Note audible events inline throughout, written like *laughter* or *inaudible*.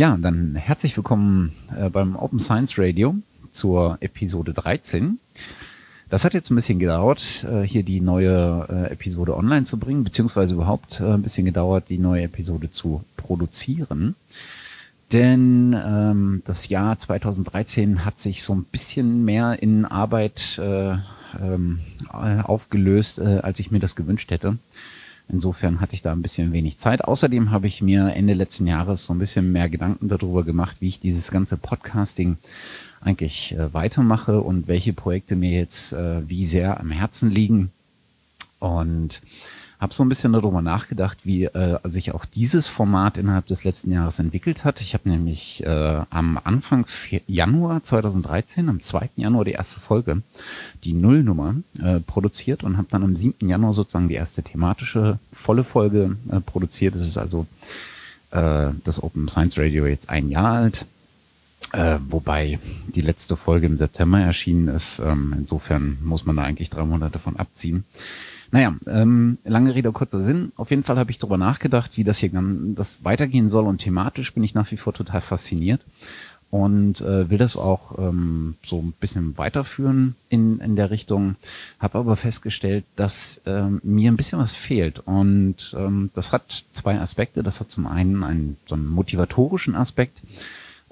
Ja, dann herzlich willkommen äh, beim Open Science Radio zur Episode 13. Das hat jetzt ein bisschen gedauert, äh, hier die neue äh, Episode online zu bringen, beziehungsweise überhaupt ein bisschen gedauert, die neue Episode zu produzieren. Denn ähm, das Jahr 2013 hat sich so ein bisschen mehr in Arbeit äh, ähm, aufgelöst, als ich mir das gewünscht hätte. Insofern hatte ich da ein bisschen wenig Zeit. Außerdem habe ich mir Ende letzten Jahres so ein bisschen mehr Gedanken darüber gemacht, wie ich dieses ganze Podcasting eigentlich äh, weitermache und welche Projekte mir jetzt äh, wie sehr am Herzen liegen. Und habe so ein bisschen darüber nachgedacht, wie äh, sich auch dieses Format innerhalb des letzten Jahres entwickelt hat. Ich habe nämlich äh, am Anfang Januar 2013, am 2. Januar die erste Folge, die Nullnummer, äh, produziert und habe dann am 7. Januar sozusagen die erste thematische volle Folge äh, produziert. Das ist also äh, das Open Science Radio jetzt ein Jahr alt. Äh, wobei die letzte Folge im September erschienen ist. Ähm, insofern muss man da eigentlich drei Monate von abziehen. Naja, ähm, lange Rede, kurzer Sinn. Auf jeden Fall habe ich darüber nachgedacht, wie das hier das weitergehen soll und thematisch bin ich nach wie vor total fasziniert und äh, will das auch ähm, so ein bisschen weiterführen in, in der Richtung, habe aber festgestellt, dass ähm, mir ein bisschen was fehlt und ähm, das hat zwei Aspekte. Das hat zum einen einen so einen motivatorischen Aspekt,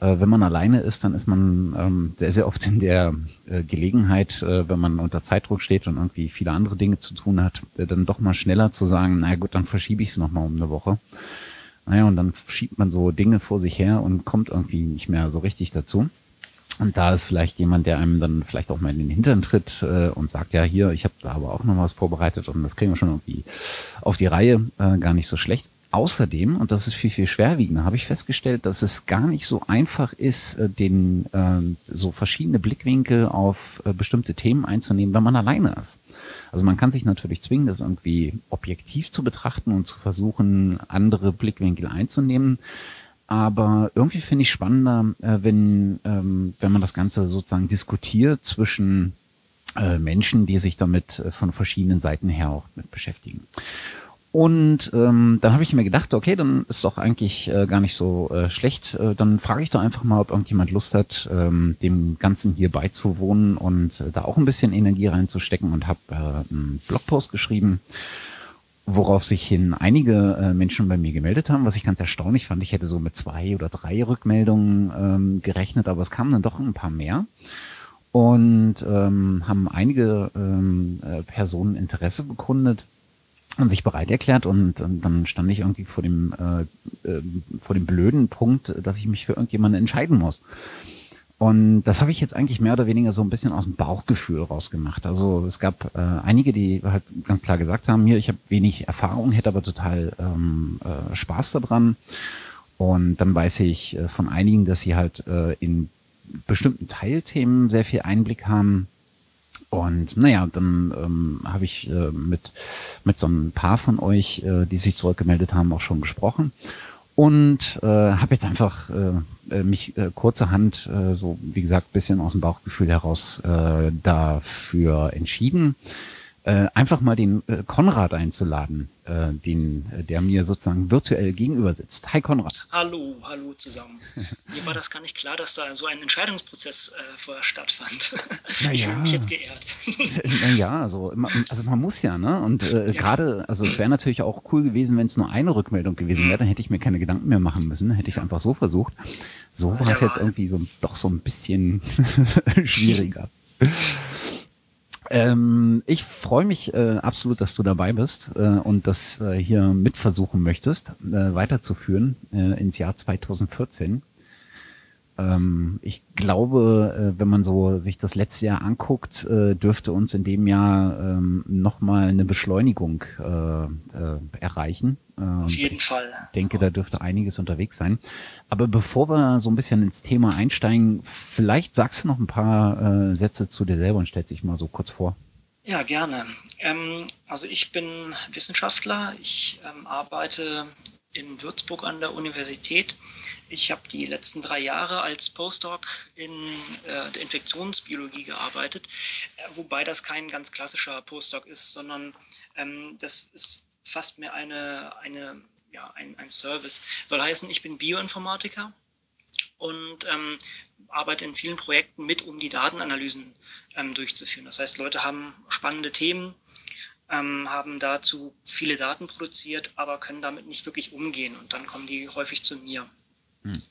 wenn man alleine ist, dann ist man ähm, sehr, sehr oft in der äh, Gelegenheit, äh, wenn man unter Zeitdruck steht und irgendwie viele andere Dinge zu tun hat, äh, dann doch mal schneller zu sagen, naja gut, dann verschiebe ich es nochmal um eine Woche. Naja, und dann schiebt man so Dinge vor sich her und kommt irgendwie nicht mehr so richtig dazu. Und da ist vielleicht jemand, der einem dann vielleicht auch mal in den Hintern tritt äh, und sagt, ja, hier, ich habe da aber auch noch was vorbereitet und das kriegen wir schon irgendwie auf die Reihe, äh, gar nicht so schlecht. Außerdem, und das ist viel, viel schwerwiegender, habe ich festgestellt, dass es gar nicht so einfach ist, äh, den äh, so verschiedene Blickwinkel auf äh, bestimmte Themen einzunehmen, wenn man alleine ist. Also man kann sich natürlich zwingen, das irgendwie objektiv zu betrachten und zu versuchen, andere Blickwinkel einzunehmen. Aber irgendwie finde ich spannender, äh, wenn, ähm, wenn man das Ganze sozusagen diskutiert zwischen äh, Menschen, die sich damit äh, von verschiedenen Seiten her auch mit beschäftigen. Und ähm, dann habe ich mir gedacht, okay, dann ist doch eigentlich äh, gar nicht so äh, schlecht. Äh, dann frage ich doch einfach mal, ob irgendjemand Lust hat, ähm, dem Ganzen hier beizuwohnen und äh, da auch ein bisschen Energie reinzustecken und habe äh, einen Blogpost geschrieben, worauf sich hin einige äh, Menschen bei mir gemeldet haben, was ich ganz erstaunlich fand. Ich hätte so mit zwei oder drei Rückmeldungen ähm, gerechnet, aber es kamen dann doch ein paar mehr und ähm, haben einige ähm, äh, Personen Interesse bekundet und sich bereit erklärt und, und dann stand ich irgendwie vor dem äh, äh, vor dem blöden Punkt, dass ich mich für irgendjemanden entscheiden muss. Und das habe ich jetzt eigentlich mehr oder weniger so ein bisschen aus dem Bauchgefühl rausgemacht. Also es gab äh, einige, die halt ganz klar gesagt haben, hier, ich habe wenig Erfahrung, hätte aber total ähm, äh, Spaß daran. Und dann weiß ich äh, von einigen, dass sie halt äh, in bestimmten Teilthemen sehr viel Einblick haben und naja, dann ähm, habe ich äh, mit, mit so ein paar von euch, äh, die sich zurückgemeldet haben, auch schon gesprochen. Und äh, habe jetzt einfach äh, äh, mich äh, kurzerhand, äh, so wie gesagt, bisschen aus dem Bauchgefühl heraus äh, dafür entschieden, äh, einfach mal den äh, Konrad einzuladen, äh, den, äh, der mir sozusagen virtuell gegenüber sitzt. Hi Konrad. Hallo, hallo zusammen. *laughs* mir war das gar nicht klar, dass da so ein Entscheidungsprozess äh, vorher stattfand. *laughs* Na ich fühle mich jetzt geehrt. naja, also, also man muss ja, ne? Und ja. gerade, also es wäre natürlich auch cool gewesen, wenn es nur eine Rückmeldung gewesen wäre, mhm. dann hätte ich mir keine Gedanken mehr machen müssen, hätte ich es einfach so versucht. So war es jetzt irgendwie so doch so ein bisschen *laughs* schwieriger. Ähm, ich freue mich äh, absolut, dass du dabei bist äh, und das äh, hier mitversuchen möchtest, äh, weiterzuführen äh, ins Jahr 2014. Ähm, ich glaube, äh, wenn man so sich das letzte Jahr anguckt, äh, dürfte uns in dem Jahr ähm, nochmal eine Beschleunigung äh, äh, erreichen. Äh, Auf jeden ich Fall. denke, da dürfte einiges unterwegs sein. Aber bevor wir so ein bisschen ins Thema einsteigen, vielleicht sagst du noch ein paar äh, Sätze zu dir selber und stellst dich mal so kurz vor. Ja, gerne. Ähm, also ich bin Wissenschaftler. Ich ähm, arbeite in Würzburg an der Universität. Ich habe die letzten drei Jahre als Postdoc in äh, der Infektionsbiologie gearbeitet, äh, wobei das kein ganz klassischer Postdoc ist, sondern ähm, das ist fast mehr eine, eine, ja, ein, ein Service. Soll heißen, ich bin Bioinformatiker und ähm, arbeite in vielen Projekten mit, um die Datenanalysen ähm, durchzuführen. Das heißt, Leute haben spannende Themen, ähm, haben dazu viele Daten produziert, aber können damit nicht wirklich umgehen und dann kommen die häufig zu mir. Hm.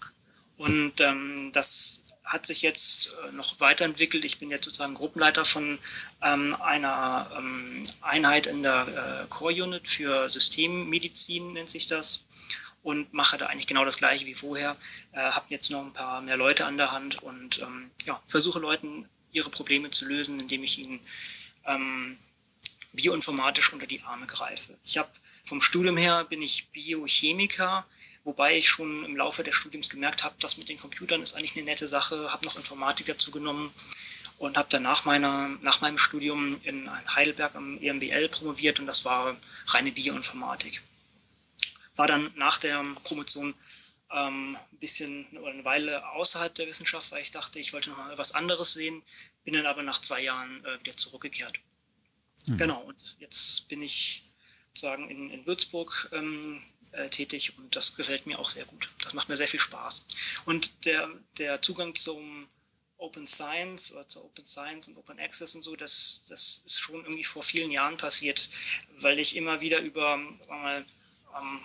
Und ähm, das hat sich jetzt äh, noch weiterentwickelt. Ich bin jetzt sozusagen Gruppenleiter von ähm, einer ähm, Einheit in der äh, Core Unit für Systemmedizin, nennt sich das, und mache da eigentlich genau das gleiche wie vorher. Äh, habe jetzt noch ein paar mehr Leute an der Hand und ähm, ja, versuche Leuten ihre Probleme zu lösen, indem ich ihnen ähm, bioinformatisch unter die Arme greife. Ich habe vom Studium her bin ich Biochemiker Wobei ich schon im Laufe des Studiums gemerkt habe, dass mit den Computern ist eigentlich eine nette Sache, habe noch Informatik dazu genommen und habe dann nach, meiner, nach meinem Studium in Heidelberg am EMBL promoviert und das war reine Bioinformatik. War dann nach der Promotion ähm, ein bisschen oder eine Weile außerhalb der Wissenschaft, weil ich dachte, ich wollte noch mal was anderes sehen, bin dann aber nach zwei Jahren äh, wieder zurückgekehrt. Mhm. Genau, und jetzt bin ich sozusagen in, in Würzburg ähm, äh, tätig und das gefällt mir auch sehr gut. Das macht mir sehr viel Spaß. Und der, der Zugang zum Open Science oder zur Open Science und Open Access und so, das, das ist schon irgendwie vor vielen Jahren passiert, weil ich immer wieder über mal, ähm,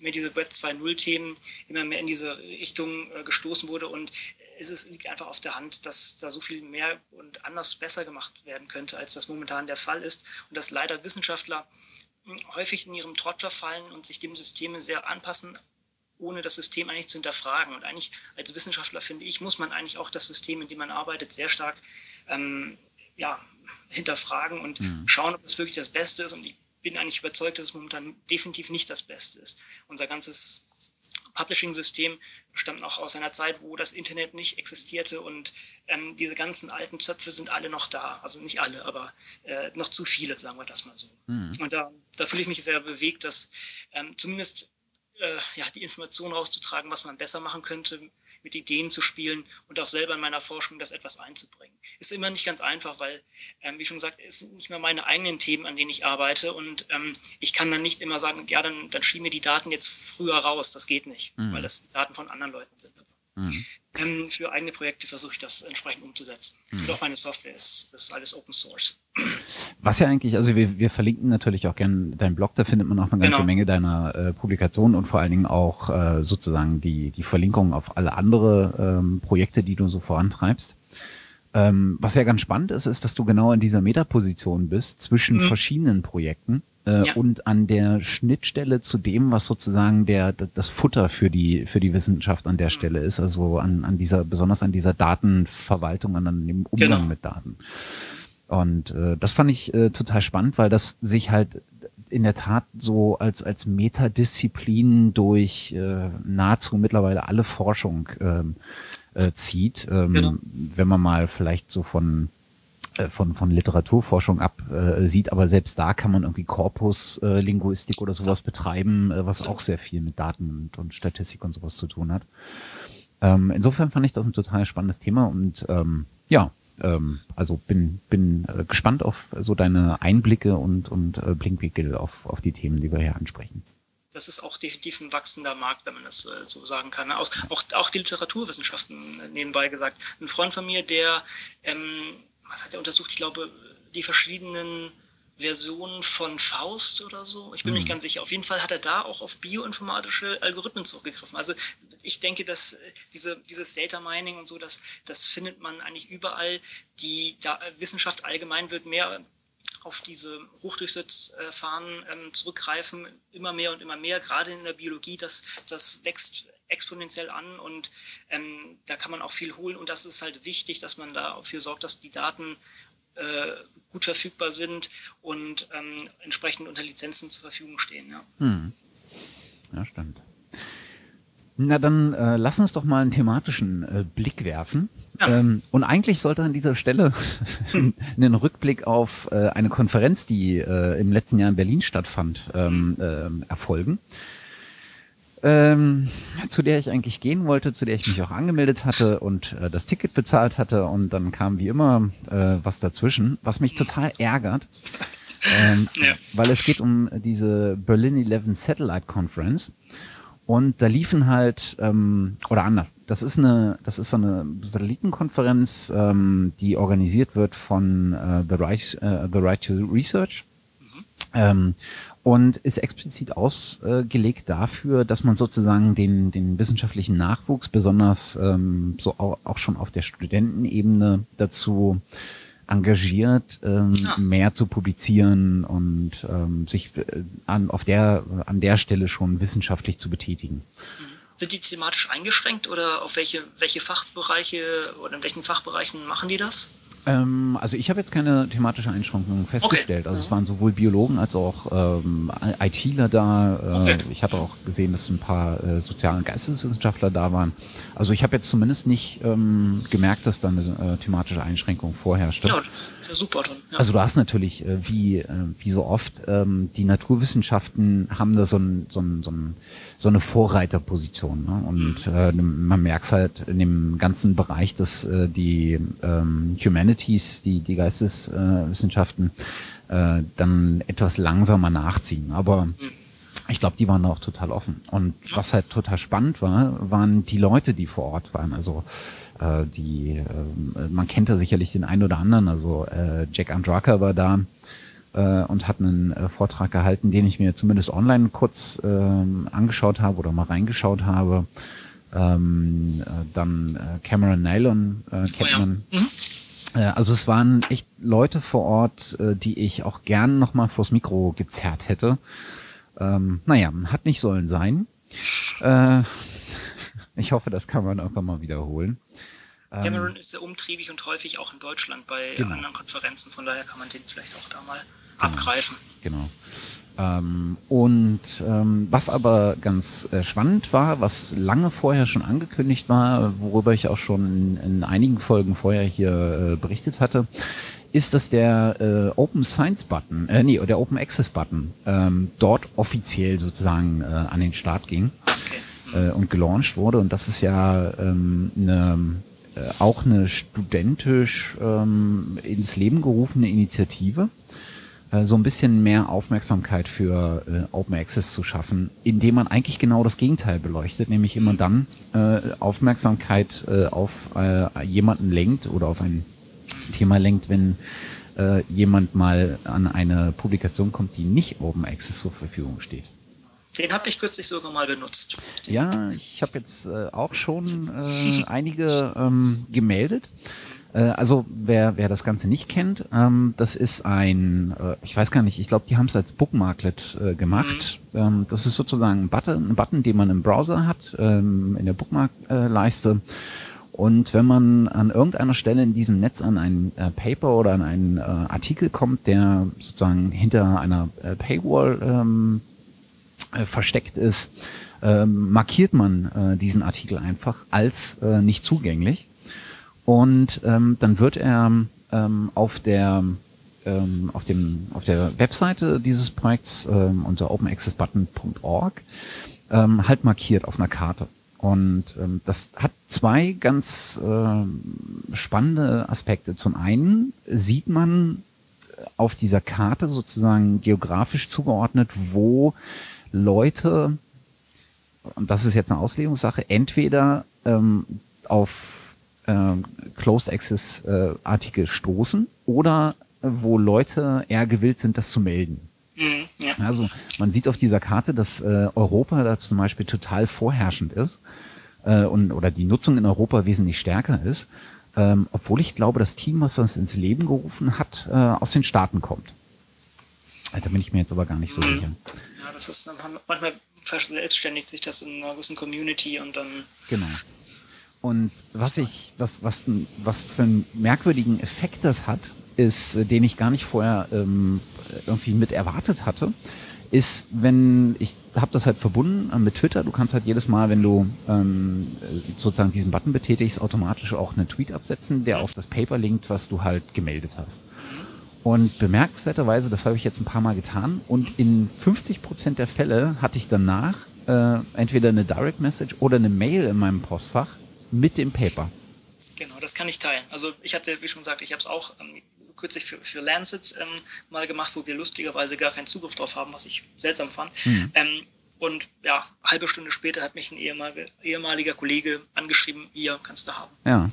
mir diese Web 2.0 Themen immer mehr in diese Richtung äh, gestoßen wurde und es ist, liegt einfach auf der Hand, dass da so viel mehr und anders besser gemacht werden könnte, als das momentan der Fall ist und dass leider Wissenschaftler häufig in ihrem Trott verfallen und sich dem System sehr anpassen, ohne das System eigentlich zu hinterfragen. Und eigentlich als Wissenschaftler, finde ich, muss man eigentlich auch das System, in dem man arbeitet, sehr stark ähm, ja, hinterfragen und mhm. schauen, ob es wirklich das Beste ist. Und ich bin eigentlich überzeugt, dass es momentan definitiv nicht das Beste ist. Unser ganzes Publishing-System stammt noch aus einer Zeit, wo das Internet nicht existierte und ähm, diese ganzen alten Zöpfe sind alle noch da. Also nicht alle, aber äh, noch zu viele, sagen wir das mal so. Mhm. Und da, da fühle ich mich sehr bewegt, dass ähm, zumindest äh, ja, die Information rauszutragen, was man besser machen könnte, mit Ideen zu spielen und auch selber in meiner Forschung das etwas einzubringen. Ist immer nicht ganz einfach, weil, ähm, wie schon gesagt, es sind nicht mehr meine eigenen Themen, an denen ich arbeite und ähm, ich kann dann nicht immer sagen, ja, dann, dann schieben wir die Daten jetzt früher raus. Das geht nicht, mhm. weil das Daten von anderen Leuten sind. Mhm. Ähm, für eigene Projekte versuche ich das entsprechend umzusetzen. Mhm. Und auch meine Software ist, ist alles Open Source. Was ja eigentlich, also wir, wir verlinken natürlich auch gerne deinen Blog, da findet man auch eine ganze genau. Menge deiner äh, Publikationen und vor allen Dingen auch äh, sozusagen die, die Verlinkungen auf alle andere ähm, Projekte, die du so vorantreibst. Ähm, was ja ganz spannend ist, ist, dass du genau in dieser Metaposition bist zwischen mhm. verschiedenen Projekten äh, ja. und an der Schnittstelle zu dem, was sozusagen der das Futter für die für die Wissenschaft an der mhm. Stelle ist, also an, an dieser besonders an dieser Datenverwaltung, an dem Umgang genau. mit Daten. Und äh, das fand ich äh, total spannend, weil das sich halt in der Tat so als als Metadisziplin durch äh, nahezu mittlerweile alle Forschung ähm, äh, zieht. Ähm, genau. Wenn man mal vielleicht so von von, von Literaturforschung ab äh, aber selbst da kann man irgendwie Korpuslinguistik äh, oder sowas betreiben, äh, was auch sehr viel mit Daten und, und Statistik und sowas zu tun hat. Ähm, insofern fand ich das ein total spannendes Thema und ähm, ja, ähm, also bin, bin äh, gespannt auf so deine Einblicke und, und äh, Blinkwinkel auf, auf die Themen, die wir hier ansprechen das ist auch definitiv ein wachsender Markt, wenn man das äh, so sagen kann. Auch, auch, auch die Literaturwissenschaften äh, nebenbei gesagt. Ein Freund von mir, der, ähm, was hat er untersucht? Ich glaube, die verschiedenen Versionen von Faust oder so. Ich bin mhm. mir nicht ganz sicher. Auf jeden Fall hat er da auch auf bioinformatische Algorithmen zurückgegriffen. Also ich denke, dass äh, diese, dieses Data Mining und so, das, das findet man eigentlich überall. Die da Wissenschaft allgemein wird mehr auf diese Hochdurchsatzverfahren ähm, zurückgreifen, immer mehr und immer mehr, gerade in der Biologie, das, das wächst exponentiell an und ähm, da kann man auch viel holen und das ist halt wichtig, dass man dafür sorgt, dass die Daten äh, gut verfügbar sind und ähm, entsprechend unter Lizenzen zur Verfügung stehen. Ja, hm. ja stimmt. Na dann äh, lass uns doch mal einen thematischen äh, Blick werfen. Ähm, und eigentlich sollte an dieser Stelle *laughs* ein Rückblick auf äh, eine Konferenz, die äh, im letzten Jahr in Berlin stattfand, ähm, äh, erfolgen. Ähm, zu der ich eigentlich gehen wollte, zu der ich mich auch angemeldet hatte und äh, das Ticket bezahlt hatte und dann kam wie immer äh, was dazwischen, was mich total ärgert, ähm, *laughs* ja. weil es geht um diese Berlin 11 Satellite Conference Und da liefen halt, ähm, oder anders, das ist eine, das ist so eine Satellitenkonferenz, ähm, die organisiert wird von äh, The, right, äh, The Right to Research. Mhm. Ähm, und ist explizit ausgelegt dafür, dass man sozusagen den, den wissenschaftlichen Nachwuchs besonders ähm, so auch, auch schon auf der Studentenebene dazu engagiert, ähm, ja. mehr zu publizieren und ähm, sich äh, an, auf der, an der Stelle schon wissenschaftlich zu betätigen. Mhm. Sind die thematisch eingeschränkt oder auf welche, welche Fachbereiche oder in welchen Fachbereichen machen die das? Ähm, also ich habe jetzt keine thematische Einschränkungen festgestellt. Okay. Also es waren sowohl Biologen als auch ähm, ITler da. Äh, okay. Ich habe auch gesehen, dass ein paar äh, Sozial- und Geisteswissenschaftler da waren. Also ich habe jetzt zumindest nicht ähm, gemerkt, dass da eine äh, thematische Einschränkung vorherrschte. Ja, das ist ja super dann. Ja. Also du hast natürlich, äh, wie, äh, wie so oft, ähm, die Naturwissenschaften haben da so ein, so ein, so ein so eine Vorreiterposition. Ne? Und mhm. äh, man merkt halt in dem ganzen Bereich, dass äh, die ähm, Humanities, die, die Geisteswissenschaften, äh, dann etwas langsamer nachziehen. Aber mhm. Ich glaube, die waren auch total offen. Und was halt total spannend war, waren die Leute, die vor Ort waren. Also äh, die, äh, man kennt da sicherlich den einen oder anderen. Also äh, Jack Andraka war da äh, und hat einen äh, Vortrag gehalten, den ich mir zumindest online kurz ähm, angeschaut habe oder mal reingeschaut habe. Ähm, äh, dann äh, Cameron Nylon äh, kennt oh ja. man. Mhm. Äh, also es waren echt Leute vor Ort, äh, die ich auch gern nochmal vors Mikro gezerrt hätte. Ähm, naja, hat nicht sollen sein. Äh, ich hoffe, das kann man irgendwann mal wiederholen. Ähm, Cameron ist sehr umtriebig und häufig auch in Deutschland bei genau. anderen Konferenzen, von daher kann man den vielleicht auch da mal genau. abgreifen. Genau. Ähm, und ähm, was aber ganz äh, spannend war, was lange vorher schon angekündigt war, worüber ich auch schon in, in einigen Folgen vorher hier äh, berichtet hatte, ist, dass der äh, Open Science Button, äh, nee, der Open Access Button ähm, dort offiziell sozusagen äh, an den Start ging okay. äh, und gelauncht wurde. Und das ist ja ähm, eine äh, auch eine studentisch ähm, ins Leben gerufene Initiative, äh, so ein bisschen mehr Aufmerksamkeit für äh, Open Access zu schaffen, indem man eigentlich genau das Gegenteil beleuchtet, nämlich immer dann äh, Aufmerksamkeit äh, auf äh, jemanden lenkt oder auf ein Thema lenkt, wenn äh, jemand mal an eine Publikation kommt, die nicht Open Access zur Verfügung steht. Den habe ich kürzlich sogar mal benutzt. Ja, ich habe jetzt äh, auch schon äh, *laughs* einige ähm, gemeldet. Äh, also wer, wer das Ganze nicht kennt, ähm, das ist ein, äh, ich weiß gar nicht, ich glaube, die haben es als Bookmarklet äh, gemacht. Mhm. Ähm, das ist sozusagen ein Button, ein Button, den man im Browser hat, ähm, in der Bookmark-Leiste. Und wenn man an irgendeiner Stelle in diesem Netz an ein äh, Paper oder an einen äh, Artikel kommt, der sozusagen hinter einer äh, Paywall ähm, äh, versteckt ist, äh, markiert man äh, diesen Artikel einfach als äh, nicht zugänglich. Und ähm, dann wird er ähm, auf der ähm, auf dem auf der Webseite dieses Projekts ähm, unter openaccessbutton.org ähm, halt markiert auf einer Karte. Und ähm, das hat zwei ganz äh, spannende Aspekte. Zum einen sieht man auf dieser Karte sozusagen geografisch zugeordnet, wo Leute, und das ist jetzt eine Auslegungssache, entweder ähm, auf äh, Closed Access äh, Artikel stoßen oder äh, wo Leute eher gewillt sind, das zu melden. Ja. Also man sieht auf dieser Karte, dass äh, Europa da zum Beispiel total vorherrschend ist äh, und oder die Nutzung in Europa wesentlich stärker ist, ähm, obwohl ich glaube, das Team, was das ins Leben gerufen hat, äh, aus den Staaten kommt. Da bin ich mir jetzt aber gar nicht so mhm. sicher das ist manchmal verselbstständigt sich das in einer gewissen Community und dann. Genau. Und was ich, was, was, was für einen merkwürdigen Effekt das hat, ist, äh, den ich gar nicht vorher ähm, irgendwie mit erwartet hatte, ist, wenn ich habe das halt verbunden äh, mit Twitter. Du kannst halt jedes Mal, wenn du ähm, sozusagen diesen Button betätigst, automatisch auch einen Tweet absetzen, der auf das Paper linkt, was du halt gemeldet hast. Und bemerkenswerterweise, das habe ich jetzt ein paar Mal getan, und in 50 Prozent der Fälle hatte ich danach äh, entweder eine Direct Message oder eine Mail in meinem Postfach mit dem Paper. Genau, das kann ich teilen. Also ich hatte, wie schon gesagt, ich habe es auch ähm, kürzlich für, für Lancet ähm, mal gemacht, wo wir lustigerweise gar keinen Zugriff drauf haben, was ich seltsam fand. Mhm. Ähm, Und ja, halbe Stunde später hat mich ein ehemaliger, ehemaliger Kollege angeschrieben, hier kannst du haben. Ja.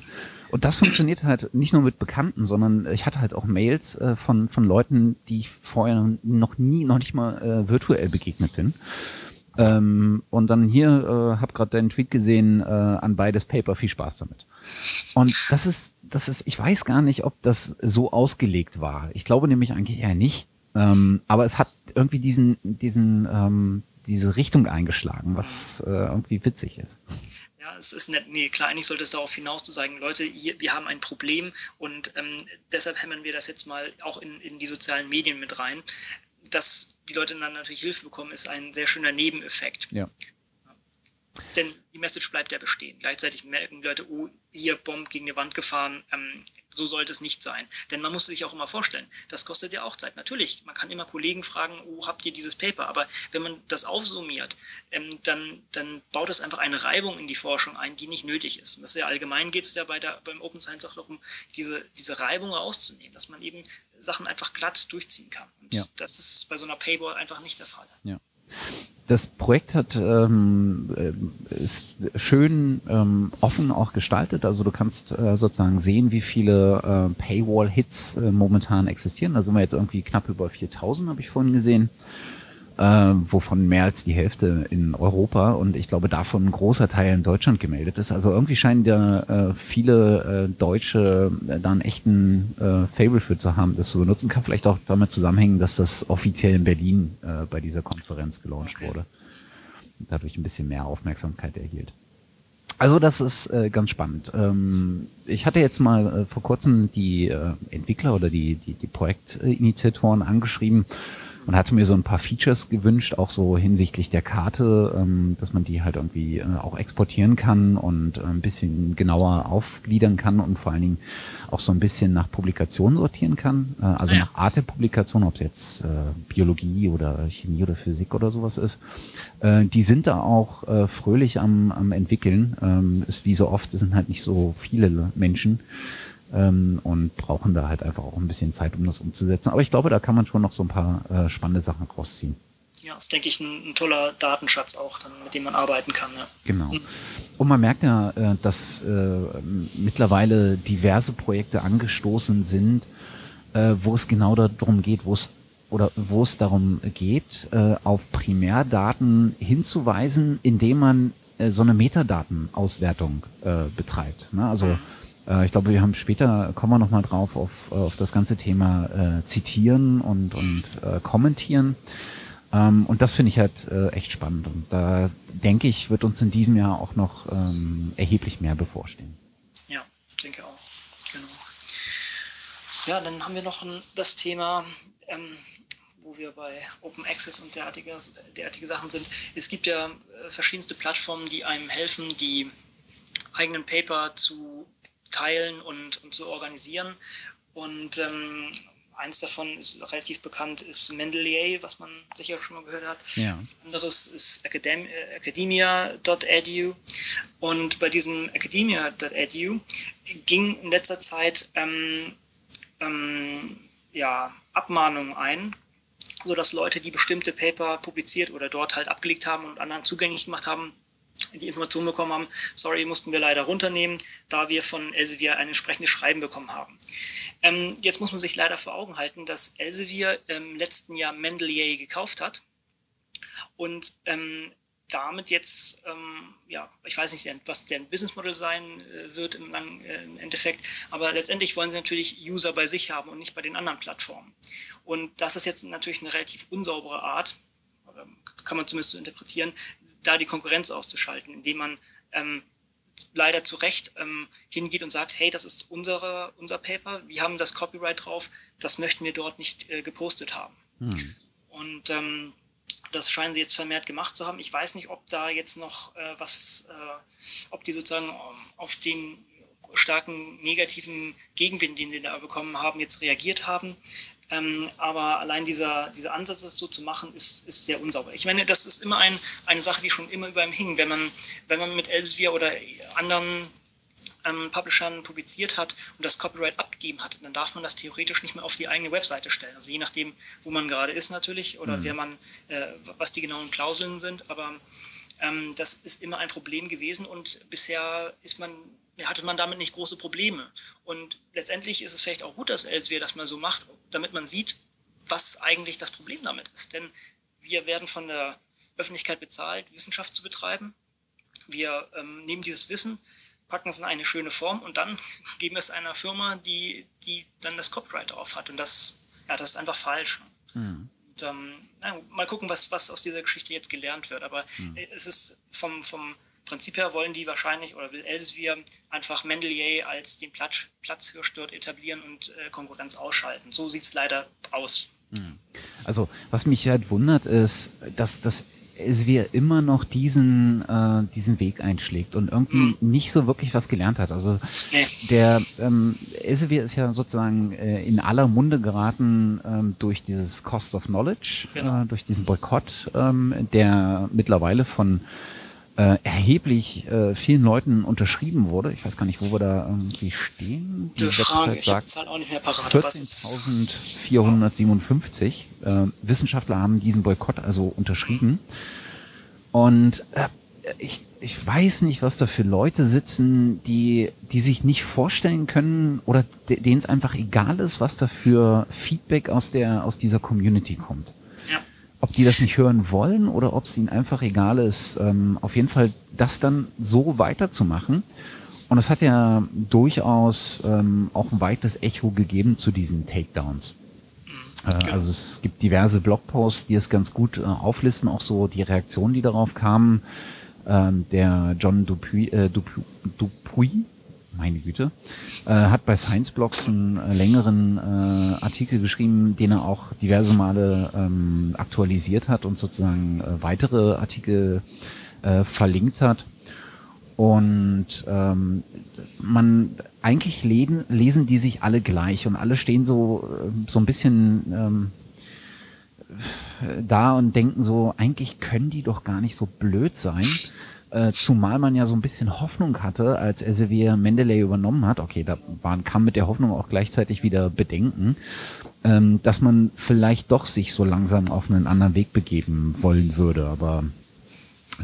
Und das funktioniert halt nicht nur mit Bekannten, sondern ich hatte halt auch Mails äh, von, von Leuten, die ich vorher noch nie, noch nicht mal äh, virtuell begegnet bin. Ähm, und dann hier, äh, hab gerade deinen Tweet gesehen, äh, an beides Paper, viel Spaß damit. Und das ist, das ist, ich weiß gar nicht, ob das so ausgelegt war. Ich glaube nämlich eigentlich eher nicht. Ähm, aber es hat irgendwie diesen, diesen, ähm, diese Richtung eingeschlagen, was äh, irgendwie witzig ist. Ja, es ist nett. Nee, klar, eigentlich sollte es darauf hinaus zu sagen, Leute, hier, wir haben ein Problem und ähm, deshalb hämmern wir das jetzt mal auch in, in die sozialen Medien mit rein. Dass die Leute dann natürlich Hilfe bekommen, ist ein sehr schöner Nebeneffekt. Ja. Denn die Message bleibt ja bestehen. Gleichzeitig merken die Leute, oh, hier Bomb gegen die Wand gefahren, ähm, so sollte es nicht sein. Denn man muss sich auch immer vorstellen, das kostet ja auch Zeit. Natürlich, man kann immer Kollegen fragen, oh, habt ihr dieses Paper? Aber wenn man das aufsummiert, ähm, dann, dann baut es einfach eine Reibung in die Forschung ein, die nicht nötig ist. Und das ist ja allgemein geht es ja bei der, beim Open Science auch darum, diese, diese Reibung rauszunehmen, dass man eben Sachen einfach glatt durchziehen kann. Und ja. das ist bei so einer Paywall einfach nicht der Fall. Ja. Das Projekt hat ähm, äh, ist schön ähm, offen auch gestaltet. Also du kannst äh, sozusagen sehen, wie viele äh, Paywall-Hits äh, momentan existieren. Also wir jetzt irgendwie knapp über 4000, habe ich vorhin gesehen äh, wovon mehr als die Hälfte in Europa und ich glaube davon ein großer Teil in Deutschland gemeldet ist. Also irgendwie scheinen da äh, viele äh, Deutsche äh, da einen echten äh, Fable für zu haben, das zu benutzen. Kann vielleicht auch damit zusammenhängen, dass das offiziell in Berlin äh, bei dieser Konferenz gelauncht okay. wurde. Und dadurch ein bisschen mehr Aufmerksamkeit erhielt. Also das ist äh, ganz spannend. Ähm, ich hatte jetzt mal äh, vor kurzem die äh, Entwickler oder die, die, die Projektinitiatoren angeschrieben und hatte mir so ein paar Features gewünscht, auch so hinsichtlich der Karte, ähm, dass man die halt irgendwie äh, auch exportieren kann und äh, ein bisschen genauer aufgliedern kann und vor allen Dingen auch so ein bisschen nach Publikation sortieren kann, äh, also nach Art der Publikation, ob es jetzt äh, Biologie oder Chemie oder Physik oder sowas ist. Äh, die sind da auch äh, fröhlich am, am entwickeln. Ähm, ist wie so oft, es sind halt nicht so viele Menschen ähm, und brauchen da halt einfach auch ein bisschen Zeit, um das umzusetzen. Aber ich glaube, da kann man schon noch so ein paar äh, spannende Sachen rausziehen. Ja, ist, denke ich, ein, ein, toller Datenschatz auch, dann, mit dem man arbeiten kann. Ja. Genau. Und man merkt ja, äh, dass äh, mittlerweile diverse Projekte angestoßen sind, äh, wo es genau darum geht, wo es oder wo es darum geht, äh, auf Primärdaten hinzuweisen, indem man äh, so eine Metadatenauswertung betreibt. Ne? Also mhm äh, ich glaube, wir haben später, kommen wir nochmal drauf, auf, auf das ganze Thema äh, Zitieren und, und äh, Kommentieren. Ähm, und das finde ich halt äh, echt spannend. Und da denke ich, wird uns in diesem Jahr auch noch ähm, erheblich mehr bevorstehen. Ja, denke auch. Genau. Ja, dann haben wir noch das Thema, ähm, wo wir bei Open Access und derartige, derartige Sachen sind. Es gibt ja äh, verschiedenste Plattformen, die einem helfen, die eigenen Paper zu teilen und, und zu organisieren. Und ähm, eins davon ist relativ bekannt, ist Mendeley, was man sicher schon mal gehört hat. Ja. Anderes ist Academ äh, academia.edu. Und bei diesem academia.edu ging in letzter Zeit ähm, ähm, ja, Abmahnungen ein, sodass Leute, die bestimmte Paper publiziert oder dort halt abgelegt haben und anderen zugänglich gemacht haben, die Information bekommen haben, sorry, mussten wir leider runternehmen, da wir von Elsevier ein entsprechendes Schreiben bekommen haben. Ähm, jetzt muss man sich leider vor Augen halten, dass Elsevier im letzten Jahr Mendeley gekauft hat und ähm, damit jetzt, ähm, ja, ich weiß nicht, was deren Businessmodell sein äh, wird im, lang, äh, im Endeffekt, aber letztendlich wollen sie natürlich User bei sich haben und nicht bei den anderen Plattformen. Und das ist jetzt natürlich eine relativ unsaubere Art, kann man zumindest so interpretieren, da die Konkurrenz auszuschalten, indem man ähm, leider zu Recht ähm, hingeht und sagt, hey, das ist unsere, unser Paper, wir haben das Copyright drauf, das möchten wir dort nicht äh, gepostet haben. Hm. Und ähm, das scheinen sie jetzt vermehrt gemacht zu haben. Ich weiß nicht, ob da jetzt noch äh, was, äh, ob die sozusagen ähm, auf den starken negativen Gegenwind, den sie da bekommen haben, jetzt reagiert haben. Ähm, aber allein dieser, dieser Ansatz, das so zu machen, ist, ist sehr unsauber. Ich meine, das ist immer ein, eine Sache, die schon immer über ihm hing. Wenn man, wenn man mit Elsevier oder anderen ähm, Publishern publiziert hat und das Copyright abgegeben hat, dann darf man das theoretisch nicht mehr auf die eigene Webseite stellen. Also je nachdem, wo man gerade ist natürlich oder mhm. wer man, äh, was die genauen Klauseln sind, aber ähm, das ist immer ein Problem gewesen und bisher ist man hatte man damit nicht große Probleme. Und letztendlich ist es vielleicht auch gut, dass Elsevier das mal so macht, damit man sieht, was eigentlich das Problem damit ist. Denn wir werden von der Öffentlichkeit bezahlt, Wissenschaft zu betreiben. Wir ähm, nehmen dieses Wissen, packen es in eine schöne Form und dann *laughs* geben es einer Firma, die, die dann das Copyright darauf hat. Und das, ja, das ist einfach falsch. Mhm. Und, ähm, na, mal gucken, was, was aus dieser Geschichte jetzt gelernt wird. Aber mhm. es ist vom, vom Prinzip her wollen die wahrscheinlich oder will Elsevier einfach Mendelier als den Platz, Platzhirsch dort etablieren und äh, Konkurrenz ausschalten. So sieht es leider aus. Mhm. Also, was mich halt wundert, ist, dass das Elsevier immer noch diesen, äh, diesen Weg einschlägt und irgendwie mhm. nicht so wirklich was gelernt hat. Also nee. der ähm, Elsevier ist ja sozusagen äh, in aller Munde geraten ähm, durch dieses Cost of Knowledge, genau. äh, durch diesen Boykott, ähm, der mittlerweile von äh, erheblich äh, vielen Leuten unterschrieben wurde. Ich weiß gar nicht, wo wir da irgendwie stehen. Die Frage, Website sagt 14.457 äh, Wissenschaftler haben diesen Boykott also unterschrieben. Und äh, ich, ich weiß nicht, was da für Leute sitzen, die, die sich nicht vorstellen können oder denen es einfach egal ist, was da für Feedback aus der, aus dieser Community kommt ob die das nicht hören wollen oder ob es ihnen einfach egal ist, ähm, auf jeden Fall das dann so weiterzumachen. Und es hat ja durchaus ähm, auch ein weites Echo gegeben zu diesen Takedowns. Äh, genau. Also es gibt diverse Blogposts, die es ganz gut äh, auflisten, auch so die Reaktionen, die darauf kamen. Ähm, der John Dupuy, äh, Dupuy, Dupuy meine Güte, äh, hat bei Science Blogs einen äh, längeren äh, Artikel geschrieben, den er auch diverse Male ähm, aktualisiert hat und sozusagen äh, weitere Artikel äh, verlinkt hat. Und ähm, man eigentlich lesen, lesen die sich alle gleich und alle stehen so äh, so ein bisschen ähm, da und denken so, eigentlich können die doch gar nicht so blöd sein. Äh, zumal man ja so ein bisschen Hoffnung hatte, als Elsevier Mendeley übernommen hat. Okay, da waren, kam mit der Hoffnung auch gleichzeitig wieder Bedenken, ähm, dass man vielleicht doch sich so langsam auf einen anderen Weg begeben wollen würde, aber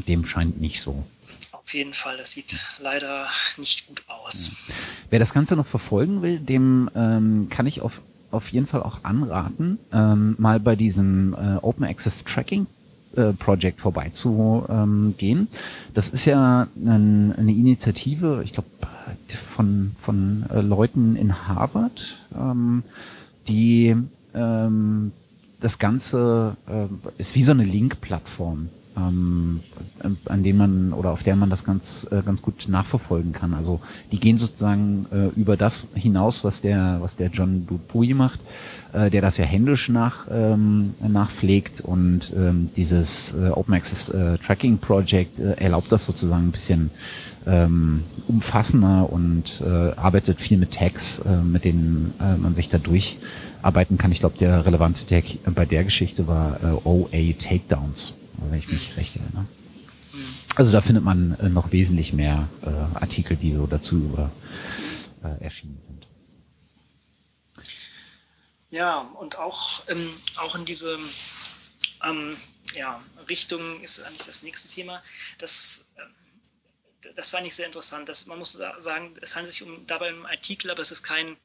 dem scheint nicht so. Auf jeden Fall, das sieht leider nicht gut aus. Ja. Wer das Ganze noch verfolgen will, dem ähm, kann ich auf auf jeden Fall auch anraten, ähm, mal bei diesem äh, Open Access Tracking äh, Project vorbeizugehen. Das ist ja ein, eine Initiative, ich glaube, von, von äh, Leuten in Harvard, ähm, die ähm, das Ganze äh, ist wie so eine Link-Plattform, ähm, an dem man oder auf der man das ganz äh, ganz gut nachverfolgen kann. Also die gehen sozusagen äh, über das hinaus, was der was der John Dupuy macht äh, der das ja händisch nach, ähm, nachpflegt und ähm, dieses äh, Open Access äh, Tracking Project äh, erlaubt das sozusagen ein bisschen ähm, umfassender und äh, arbeitet viel mit Tags, äh, mit denen äh, man sich da durcharbeiten kann. Ich glaube, der relevante Tag bei der Geschichte war äh, OA Takedowns, wenn ich mich recht erinnere. Also da findet man äh, noch wesentlich mehr äh, Artikel, die so dazu äh, erschienen. Ja, und auch, ähm, auch in diese ähm, ja, Richtung ist eigentlich das nächste Thema. Das, äh, das war nicht sehr interessant. Das, man muss sagen, es handelt sich um, dabei um einen Artikel, aber es ist kein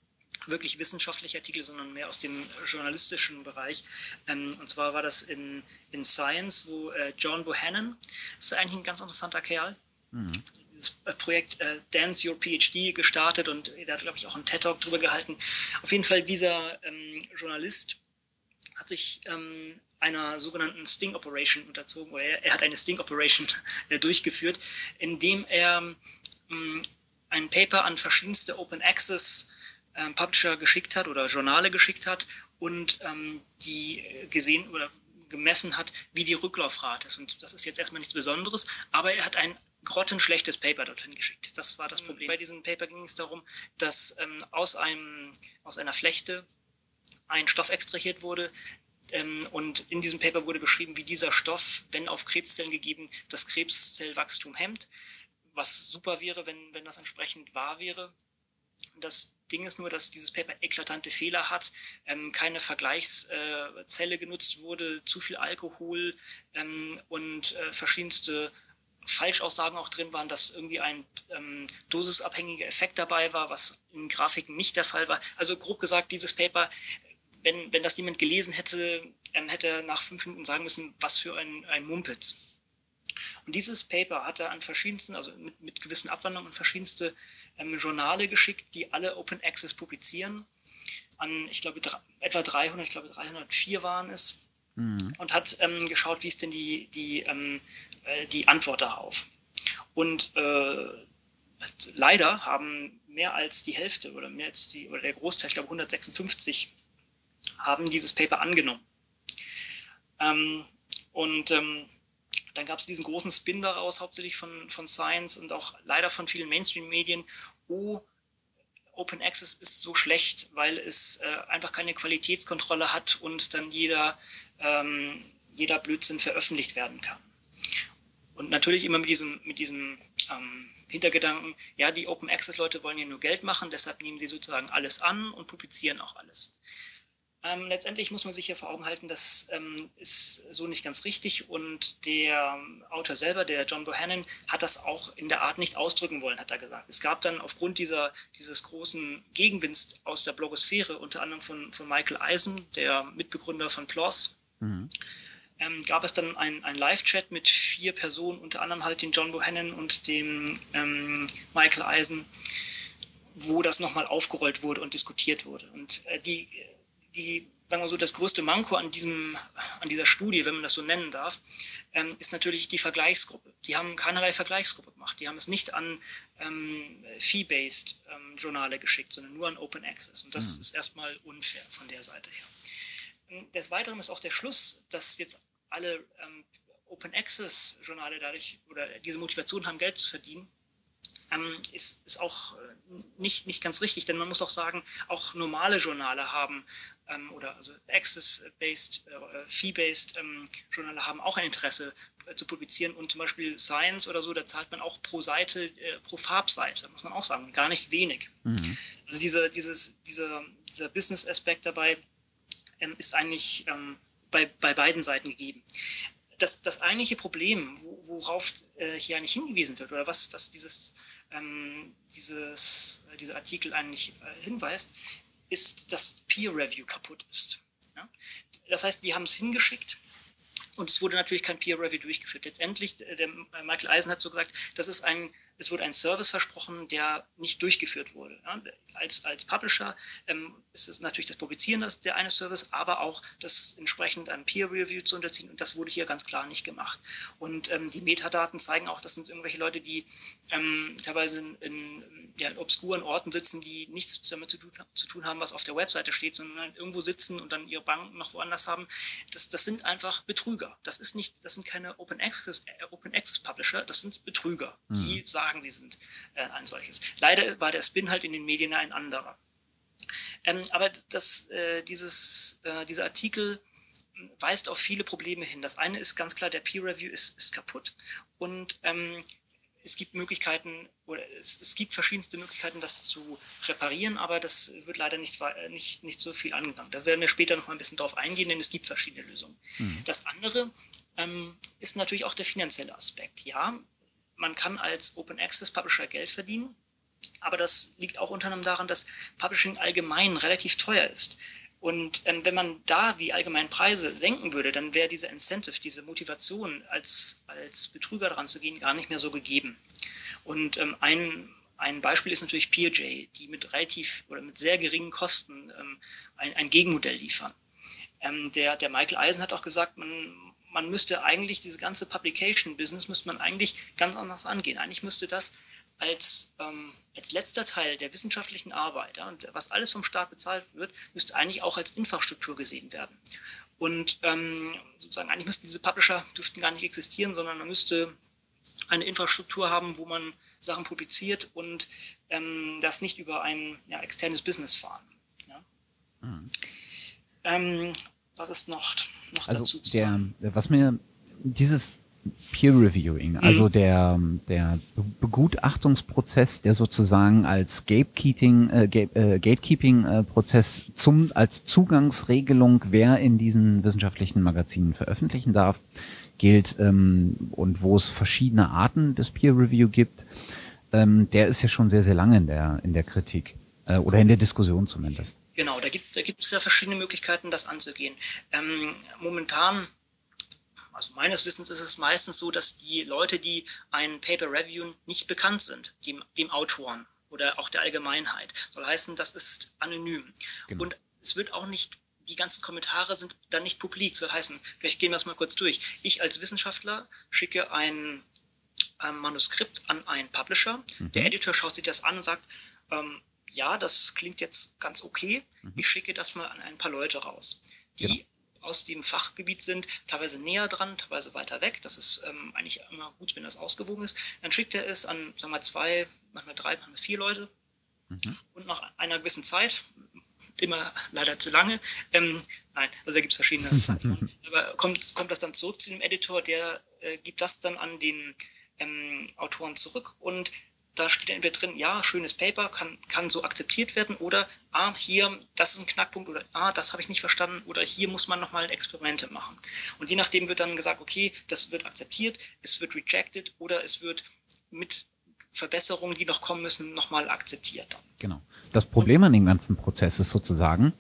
wirklich wissenschaftlicher Artikel, sondern mehr aus dem journalistischen Bereich. Ähm, und zwar war das in, in Science, wo äh, John Bohannon, das ist eigentlich ein ganz interessanter Kerl, mhm äh, Projekt äh, Dance Your PhD gestartet und der hat, glaube ich, auch einen TED-Talk drüber gehalten. Auf jeden Fall, dieser ähm, Journalist hat sich ähm, einer sogenannten Sting Operation unterzogen, oder er, er hat eine Sting Operation äh, durchgeführt, indem er ähm, ein Paper an verschiedenste Open Access ähm, Publisher geschickt hat oder Journale geschickt hat und ähm, die gesehen oder gemessen hat, wie die Rücklaufrate ist. Und das ist jetzt erstmal nichts Besonderes, aber er hat ein grottenschlechtes Paper dorthin geschickt. Das war das mhm. Problem. Bei diesem Paper ging es darum, dass ähm, aus, einem, aus einer Flechte ein Stoff extrahiert wurde, ähm, und in diesem Paper wurde beschrieben, wie dieser Stoff, wenn auf Krebszellen gegeben, das Krebszellwachstum hemmt, was super wäre, wenn, wenn das entsprechend wahr wäre. Das Ding ist nur, dass dieses Paper eklatante Fehler hat, ähm, keine Vergleichszelle äh, genutzt wurde, zu viel Alkohol ähm, und äh, verschiedenste Falschaussagen auch drin waren, dass irgendwie ein ähm, dosisabhängiger Effekt dabei war, was in Grafiken nicht der Fall war. Also grob gesagt, dieses Paper, wenn, wenn das jemand gelesen hätte, ähm, hätte er nach fünf Minuten sagen müssen, was für ein, ein Mumpitz. Und dieses Paper hat er an verschiedensten, also mit, mit gewissen Abwandlungen an verschiedenste ähm, Journale geschickt, die alle Open Access publizieren. An, ich glaube, etwa 300, ich glaube 304 waren es. Mhm. Und hat ähm, geschaut, wie ist denn die, die, ähm, äh, die Antwort darauf. Und äh, leider haben mehr als die Hälfte oder mehr als die, oder der Großteil, ich glaube 156, haben dieses Paper angenommen. Ähm, und ähm, dann gab es diesen großen Spin daraus, hauptsächlich von, von Science und auch leider von vielen Mainstream-Medien. Oh, Open Access ist so schlecht, weil es äh, einfach keine Qualitätskontrolle hat und dann jeder, ähm, jeder Blödsinn veröffentlicht werden kann. Und natürlich immer mit diesem, mit diesem ähm, Hintergedanken, ja, die Open Access Leute wollen ja nur Geld machen, deshalb nehmen sie sozusagen alles an und publizieren auch alles. Ähm, letztendlich muss man sich hier vor Augen halten, das ähm, ist so nicht ganz richtig und der Autor selber, der John Bohannon, hat das auch in der Art nicht ausdrücken wollen, hat er gesagt. Es gab dann aufgrund dieser, dieses großen Gegenwinds aus der Blogosphäre, unter anderem von, von Michael Eisen, der Mitbegründer von PLOS, mhm. Ähm, gab es dann ein, ein Live-Chat mit vier Personen, unter anderem halt den John Bohannon und dem ähm, Michael Eisen, wo das nochmal aufgerollt wurde und diskutiert wurde. Und äh, die die, sagen wir so, das größte Manko an, diesem, an dieser Studie, wenn man das so nennen darf, ähm, ist natürlich die Vergleichsgruppe. Die haben keinerlei Vergleichsgruppe gemacht. Die haben es nicht an ähm, Fee-based ähm, Journale geschickt, sondern nur an Open Access. Und das mhm. ist erstmal unfair von der Seite her. Ähm, des Weiteren ist auch der Schluss, dass jetzt alle ähm, Open Access Journale dadurch oder diese Motivation haben, Geld zu verdienen, ähm, ist, ist auch äh, nicht, nicht ganz richtig, denn man muss auch sagen, auch normale Journale haben ähm, oder also Access-based, äh, Fee-based ähm, Journale haben auch ein Interesse äh, zu publizieren und zum Beispiel Science oder so, da zahlt man auch pro Seite, äh, pro Farbseite, muss man auch sagen, gar nicht wenig. Mhm. Also diese, dieses, dieser, dieser Business-Aspekt dabei ähm, ist eigentlich ähm, bei, bei beiden Seiten gegeben. Das, das eigentliche Problem, wo, worauf äh, hier eigentlich hingewiesen wird oder was, was dieses, ähm, dieses, äh, dieser Artikel eigentlich äh, hinweist, ist, dass Peer Review kaputt ist. Ja? Das heißt, die haben es hingeschickt und es wurde natürlich kein Peer Review durchgeführt. Letztendlich, äh, der Michael Eisen hat so gesagt, das ist ein es wurde ein Service versprochen, der nicht durchgeführt wurde. Ja, als, als Publisher ähm, ist es natürlich das Publizieren das, der eine Service, aber auch das entsprechend einem Peer Review zu unterziehen und das wurde hier ganz klar nicht gemacht. Und ähm, die Metadaten zeigen auch, das sind irgendwelche Leute, die ähm, teilweise in, in, ja, in obskuren Orten sitzen, die nichts damit zu tun, zu tun, haben, was auf der Webseite steht, sondern irgendwo sitzen und dann ihre Bank noch woanders haben. Das, das sind einfach Betrüger. Das ist nicht, das sind keine Open Access, äh, Open Access Publisher, das sind Betrüger, mhm. die sagen, sagen, sie sind äh, ein solches. Leider war der Spin halt in den Medien ein anderer. Ähm, aber das, äh, dieses, äh, dieser Artikel weist auf viele Probleme hin. Das eine ist ganz klar, der Peer Review ist, ist kaputt und ähm, es gibt Möglichkeiten oder es, es, gibt verschiedenste Möglichkeiten, das zu reparieren, aber das wird leider nicht, nicht, nicht so viel angegangen. Da werden wir später noch mal ein bisschen drauf eingehen, denn es gibt verschiedene Lösungen. Mhm. Das andere ähm, ist natürlich auch der finanzielle Aspekt. Ja, man kann als Open Access Publisher Geld verdienen, aber das liegt auch unter anderem daran, dass Publishing allgemein relativ teuer ist. Und ähm, wenn man da die allgemeinen Preise senken würde, dann wäre diese Incentive, diese Motivation, als, als Betrüger dran zu gehen, gar nicht mehr so gegeben. Und ähm, ein, ein Beispiel ist natürlich PeerJ, die mit relativ oder mit sehr geringen Kosten ähm, ein, ein Gegenmodell liefern. Ähm, der, der Michael Eisen hat auch gesagt, man, man müsste eigentlich diese ganze Publication-Business müsste man eigentlich ganz anders angehen. Eigentlich müsste das als, ähm, als letzter Teil der wissenschaftlichen Arbeit, ja, und was alles vom Staat bezahlt wird, müsste eigentlich auch als Infrastruktur gesehen werden. Und ähm, sozusagen eigentlich müssten diese Publisher dürften gar nicht existieren, sondern man müsste eine Infrastruktur haben, wo man Sachen publiziert und ähm, das nicht über ein ja, externes Business fahren. Ja. Mhm. Was ist noch? Noch also dazu zu der, sagen? Was mir dieses Peer Reviewing, mhm. also der, der Begutachtungsprozess, der sozusagen als Gatekeeping, äh, äh, Gatekeeping äh, Prozess zum, als Zugangsregelung, wer in diesen wissenschaftlichen Magazinen veröffentlichen darf, gilt ähm, und wo es verschiedene Arten des Peer Review gibt, ähm, der ist ja schon sehr, sehr lange in der, in der Kritik äh, oder in der Diskussion zumindest. Genau, da gibt, es ja verschiedene Möglichkeiten, das anzugehen. Ähm, momentan also meines Wissens ist es meistens so, dass die Leute, die ein Paper reviewen, nicht bekannt sind, dem, dem Autoren oder auch der Allgemeinheit. Soll heißen, das ist anonym. Genau. Und es wird auch nicht, die ganzen Kommentare sind dann nicht publik. Soll heißen, vielleicht gehen wir es mal kurz durch. Ich als Wissenschaftler schicke ein, ein Manuskript an einen Publisher. Mhm. Der Editor schaut sich das an und sagt, ähm, ja, das klingt jetzt ganz okay. Mhm. Ich schicke das mal an ein paar Leute raus. Die genau aus dem Fachgebiet sind, teilweise näher dran, teilweise weiter weg. Das ist ähm, eigentlich immer gut, wenn das ausgewogen ist. Dann schickt er es an, sagen wir, zwei, manchmal drei, manchmal vier Leute. Mhm. Und nach einer gewissen Zeit, immer leider zu lange, ähm, nein, also da gibt es verschiedene *laughs* Zeiten, aber kommt, kommt das dann zurück zu dem Editor, der äh, gibt das dann an den ähm, Autoren zurück und da steht entweder drin, ja, schönes Paper, kann, kann so akzeptiert werden oder, ah, hier, das ist ein Knackpunkt oder, ah, das habe ich nicht verstanden oder hier muss man nochmal Experimente machen. Und je nachdem wird dann gesagt, okay, das wird akzeptiert, es wird rejected oder es wird mit Verbesserungen, die noch kommen müssen, nochmal akzeptiert. Genau. Das Problem an dem ganzen Prozess ist sozusagen,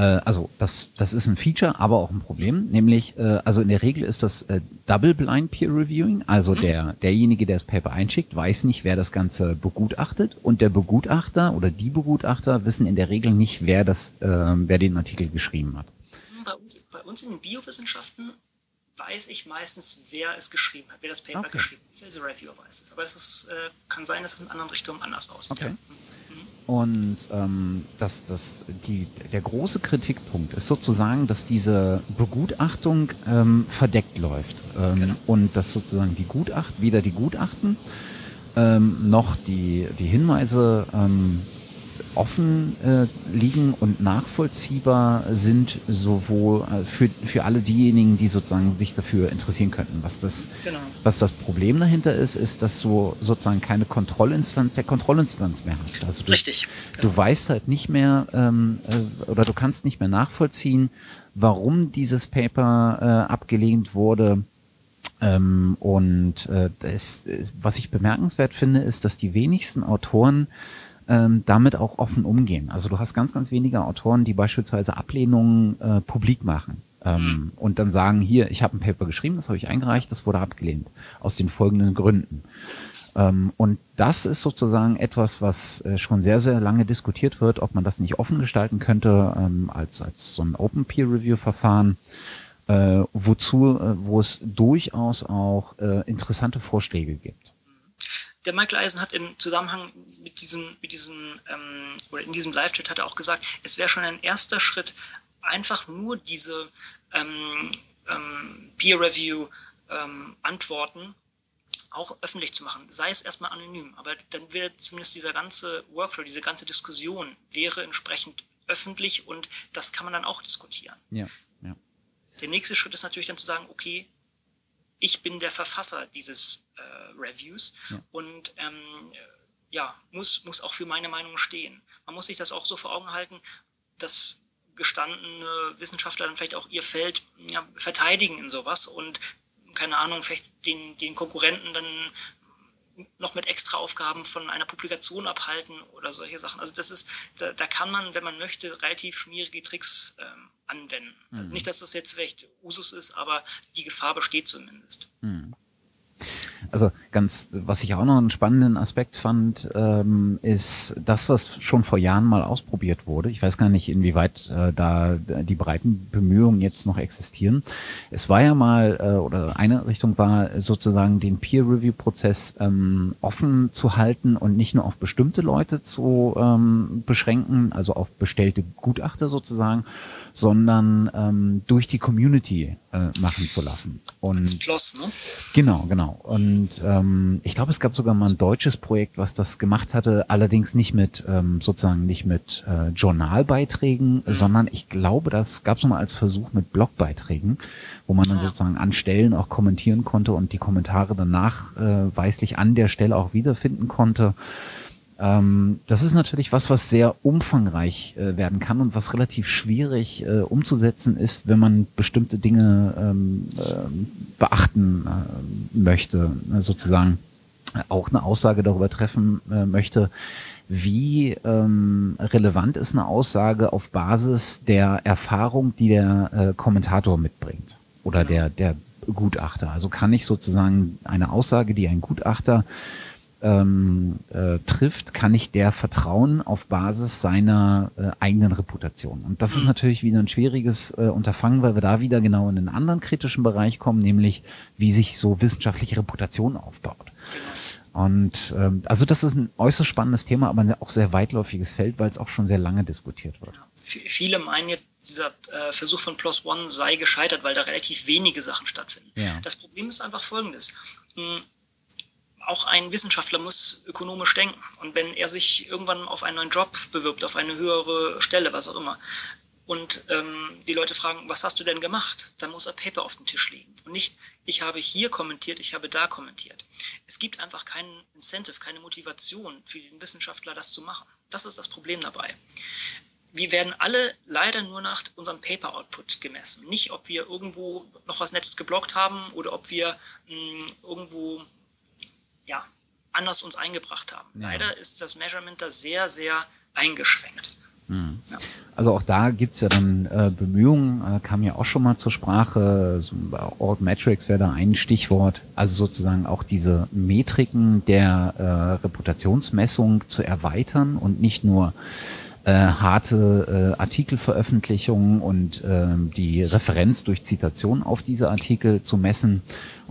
also das, das ist ein Feature, aber auch ein Problem, nämlich, äh, also in der Regel ist das äh, Double Blind Peer Reviewing, also der, derjenige, der das Paper einschickt, weiß nicht, wer das Ganze begutachtet und der Begutachter oder die Begutachter wissen in der Regel nicht, wer das, äh, wer den Artikel geschrieben hat. Bei uns, bei uns in den Biowissenschaften weiß ich meistens, wer es geschrieben hat, wer das Paper okay. geschrieben hat. Ich als Reviewer weiß es, aber es ist, äh, kann sein, dass es in anderen Richtungen anders aussieht. Okay. Ja. Und ähm, das, das, die, der große Kritikpunkt ist sozusagen, dass diese Begutachtung ähm, verdeckt läuft ähm, genau. und dass sozusagen die Gutacht, weder die Gutachten ähm, noch die, die Hinweise ähm, offen äh, liegen und nachvollziehbar sind, sowohl äh, für, für alle diejenigen, die sozusagen sich dafür interessieren könnten. Was das, genau. was das Problem dahinter ist, ist, dass du sozusagen keine Kontrollinstanz der Kontrollinstanz mehr hast. Also du, Richtig. Genau. Du weißt halt nicht mehr ähm, äh, oder du kannst nicht mehr nachvollziehen, warum dieses Paper äh, abgelehnt wurde. Ähm, und äh, das, was ich bemerkenswert finde, ist, dass die wenigsten Autoren ähm, damit auch offen umgehen. Also du hast ganz, ganz wenige Autoren, die beispielsweise Ablehnungen äh, publik machen. Ähm, mhm. und dann sagen, hier, ich habe ein Paper geschrieben, das habe ich eingereicht, das wurde abgelehnt. Aus den folgenden Gründen. Ähm, und das ist sozusagen etwas, was äh, schon sehr, sehr lange diskutiert wird, ob man das nicht offen gestalten könnte, ähm, als, als so ein Open Peer Review Verfahren, äh, wozu, äh, wo es durchaus auch äh, interessante Vorschläge gibt der Michael Eisen hat im Zusammenhang mit diesem, mit diesem ähm, oder in diesem Live-Chat hat er auch gesagt, es wäre schon ein erster Schritt, einfach nur diese ähm, ähm, Peer-Review-Antworten ähm, auch öffentlich zu machen, sei es erstmal anonym, aber dann wäre zumindest dieser ganze Workflow, diese ganze Diskussion wäre entsprechend öffentlich und das kann man dann auch diskutieren. Ja, ja. Der nächste Schritt ist natürlich dann zu sagen, okay, ich bin der Verfasser dieses äh, Reviews ja. und ähm, ja, muss, muss auch für meine Meinung stehen. Man muss sich das auch so vor Augen halten, dass gestandene Wissenschaftler dann vielleicht auch ihr Feld ja, verteidigen in sowas und keine Ahnung, vielleicht den, den Konkurrenten dann noch mit extra Aufgaben von einer Publikation abhalten oder solche Sachen. Also das ist, da, da kann man, wenn man möchte, relativ schmierige Tricks ähm, anwenden. Mhm. Nicht, dass das jetzt vielleicht Usus ist, aber die Gefahr besteht zumindest. Mhm. Also ganz, was ich auch noch einen spannenden Aspekt fand, ähm, ist das, was schon vor Jahren mal ausprobiert wurde. Ich weiß gar nicht, inwieweit äh, da die breiten Bemühungen jetzt noch existieren. Es war ja mal, äh, oder eine Richtung war sozusagen den Peer-Review-Prozess ähm, offen zu halten und nicht nur auf bestimmte Leute zu ähm, beschränken, also auf bestellte Gutachter sozusagen, sondern ähm, durch die Community äh, machen zu lassen. Und Plus, ne? Genau, genau. Und ähm, ich glaube, es gab sogar mal ein deutsches Projekt, was das gemacht hatte, allerdings nicht mit ähm, sozusagen nicht mit äh, Journalbeiträgen, mhm. sondern ich glaube, das gab es mal als Versuch mit Blogbeiträgen, wo man dann ah. sozusagen an Stellen auch kommentieren konnte und die Kommentare danach äh, weislich an der Stelle auch wiederfinden konnte. Ähm, das ist natürlich was, was sehr umfangreich äh, werden kann und was relativ schwierig äh, umzusetzen ist, wenn man bestimmte Dinge ähm, äh, beachten möchte, äh, sozusagen auch eine Aussage darüber treffen äh, möchte, wie ähm, relevant ist eine Aussage auf Basis der Erfahrung, die der äh, Kommentator mitbringt oder der, der Gutachter. Also kann ich sozusagen eine Aussage, die ein Gutachter ähm, äh, trifft, kann ich der vertrauen auf Basis seiner äh, eigenen Reputation. Und das ist natürlich wieder ein schwieriges äh, Unterfangen, weil wir da wieder genau in einen anderen kritischen Bereich kommen, nämlich wie sich so wissenschaftliche Reputation aufbaut. Und ähm, also das ist ein äußerst spannendes Thema, aber ein auch sehr weitläufiges Feld, weil es auch schon sehr lange diskutiert wird. Viele meinen jetzt, dieser äh, Versuch von Plus One sei gescheitert, weil da relativ wenige Sachen stattfinden. Ja. Das Problem ist einfach folgendes. Hm, auch ein Wissenschaftler muss ökonomisch denken. Und wenn er sich irgendwann auf einen neuen Job bewirbt, auf eine höhere Stelle, was auch immer, und ähm, die Leute fragen, was hast du denn gemacht? Dann muss er Paper auf dem Tisch legen. Und nicht, ich habe hier kommentiert, ich habe da kommentiert. Es gibt einfach keinen Incentive, keine Motivation für den Wissenschaftler, das zu machen. Das ist das Problem dabei. Wir werden alle leider nur nach unserem Paper-Output gemessen. Nicht, ob wir irgendwo noch was Nettes geblockt haben oder ob wir mh, hm, irgendwo ja, anders uns eingebracht haben. Ja. Leider ist das Measurement da sehr, sehr eingeschränkt. Mhm. Ja. Also auch da gibt's ja dann äh, Bemühungen, äh, kam ja auch schon mal zur Sprache, so, Org Metrics wäre da ein Stichwort, also sozusagen auch diese Metriken der äh, Reputationsmessung zu erweitern und nicht nur äh, harte äh, Artikelveröffentlichungen und äh, die Referenz durch Zitation auf diese Artikel zu messen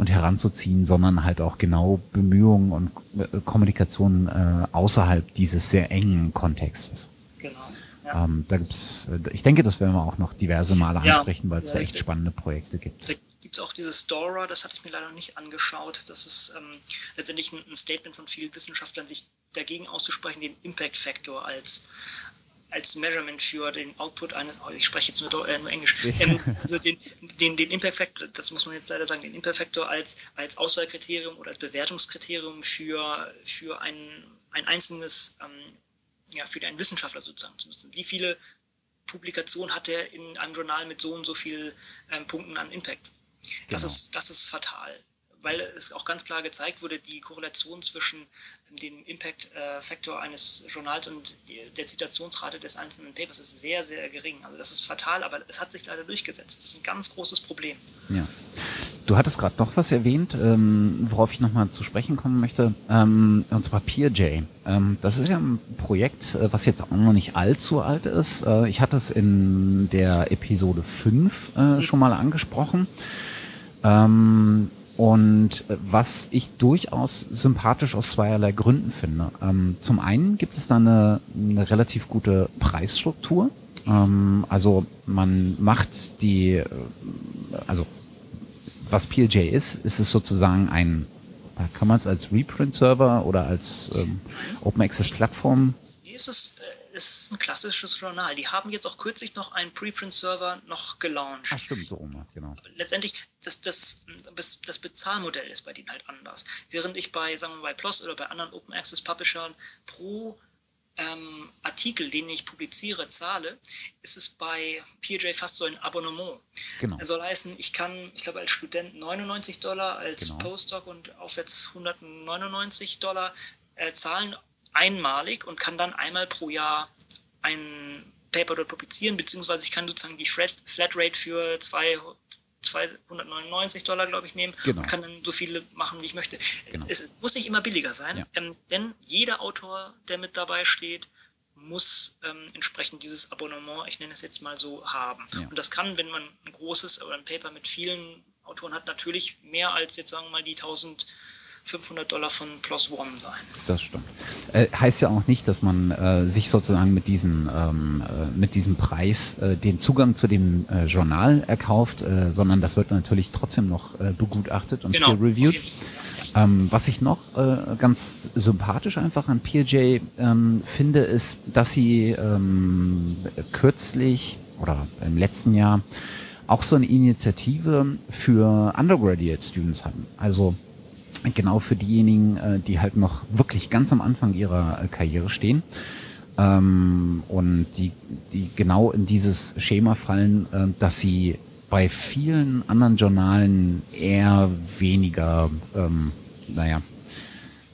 und heranzuziehen, sondern halt auch genau Bemühungen und äh, Kommunikation äh, außerhalb dieses sehr engen Kontextes. Genau. Ja. Ähm, da gibt's, äh, ich denke, das werden wir auch noch diverse Male ansprechen, weil es ja, da echt spannende Projekte gibt. Da gibt es auch dieses Dora, das hatte ich mir leider nicht angeschaut. Das ist ähm, letztendlich ein Statement von vielen Wissenschaftlern, sich dagegen auszusprechen, den Impact Factor als als Measurement für den Output eines, oh, ich spreche jetzt nur, äh, nur Englisch, ähm, *laughs* also den, den, den Impact Factor, das muss man jetzt leider sagen, den Impact Factor als, als Auswahlkriterium oder als Bewertungskriterium für, für ein, ein einzelnes, ähm, ja, für einen Wissenschaftler sozusagen zu nutzen. Wie viele Publikationen hat er in einem Journal mit so und so vielen ähm, Punkten an Impact? Das, genau. ist, das ist fatal, weil es auch ganz klar gezeigt wurde, die Korrelation zwischen den Impact-Faktor äh, eines Journals und der Zitationsrate des einzelnen Papers ist sehr, sehr gering. Also das ist fatal, aber es hat sich leider durchgesetzt. Das ist ein ganz großes Problem. Ja. Du hattest gerade noch was erwähnt, ähm, worauf ich nochmal zu sprechen kommen möchte, ähm, und zwar PeerJ. Ähm, das ist ja ein Projekt, äh, was jetzt auch noch nicht allzu alt ist. Äh, ich hatte es in der Episode 5 äh, schon mal angesprochen. Ähm, und äh, was ich durchaus sympathisch aus zweierlei Gründen finde. Ähm, zum einen gibt es da eine, eine relativ gute Preisstruktur. Ähm, also man macht die, äh, also was PLJ ist, ist es sozusagen ein, kann man es als Reprint-Server oder als ähm, Open Access Plattform? Wie ist es es ist ein klassisches Journal. Die haben jetzt auch kürzlich noch einen Preprint-Server noch gelauncht. Ach stimmt, so rum genau. Letztendlich, das, das, das Bezahlmodell ist bei denen halt anders. Während ich bei, sagen wir bei PLOS oder bei anderen Open Access Publishern pro ähm, Artikel, den ich publiziere, zahle, ist es bei PJ fast so ein Abonnement. Genau. Das soll heißen, ich kann, ich glaube, als Student 99 Dollar, als genau. Postdoc und aufwärts 199 Dollar äh, zahlen einmalig und kann dann einmal pro Jahr ein Paper dort publizieren, beziehungsweise ich kann sozusagen die Flatrate für zwei 299 Dollar, glaube ich, nehmen genau. und kann dann so viele machen, wie ich möchte. Genau. Es muss nicht immer billiger sein, ja. ähm, denn jeder Autor, der mit dabei steht, muss ähm, entsprechend dieses Abonnement, ich nenne es jetzt mal so, haben. Ja. Und das kann, wenn man ein großes oder ein Paper mit vielen Autoren hat, natürlich mehr als jetzt sagen wir mal die 1000 500 Dollar von Plus One sein. Das stimmt. Äh, heißt ja auch nicht, dass man äh, sich sozusagen mit, diesen, ähm, äh, mit diesem Preis äh, den Zugang zu dem äh, Journal erkauft, äh, sondern das wird natürlich trotzdem noch begutachtet und genau. reviewed. Ähm, was ich noch ganz sympathisch einfach an PJ ähm, finde, ist, dass sie ähm, kürzlich oder im letzten Jahr auch so eine Initiative für Undergraduate Students hatten. Also genau für diejenigen, äh, die halt noch wirklich ganz am Anfang ihrer äh, Karriere stehen ähm, und die, die genau in dieses Schema fallen, äh, dass sie bei vielen anderen Journalen eher weniger, ähm, naja,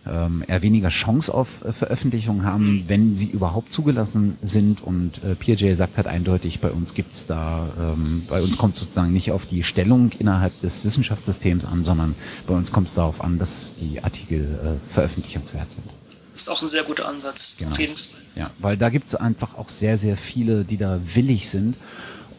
ähm, eher weniger Chance auf äh, Veröffentlichung haben, wenn sie überhaupt zugelassen sind. Und äh, PJ sagt halt eindeutig, bei uns gibt's da, ähm, bei uns kommt sozusagen nicht auf die Stellung innerhalb des Wissenschaftssystems an, sondern bei uns kommt es darauf an, dass die Artikel äh, veröffentlichungswert sind. Das ist auch ein sehr guter Ansatz, genau. auf jeden Fall. Ja, weil da gibt's einfach auch sehr, sehr viele, die da willig sind.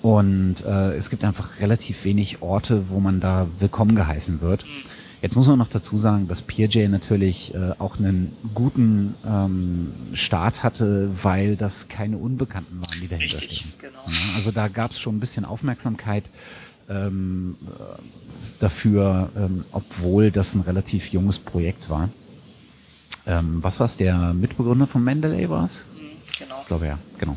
Und äh, es gibt einfach relativ wenig Orte, wo man da willkommen geheißen wird. Mhm. Jetzt muss man noch dazu sagen, dass PJ natürlich äh, auch einen guten ähm, Start hatte, weil das keine Unbekannten waren, die dahinter Richtig, stehen. Genau. Ja, also da gab es schon ein bisschen Aufmerksamkeit ähm, äh, dafür, ähm, obwohl das ein relativ junges Projekt war. Ähm, was war es, der Mitbegründer von Mendeley war es? Mhm, genau. Ich glaube ja, genau.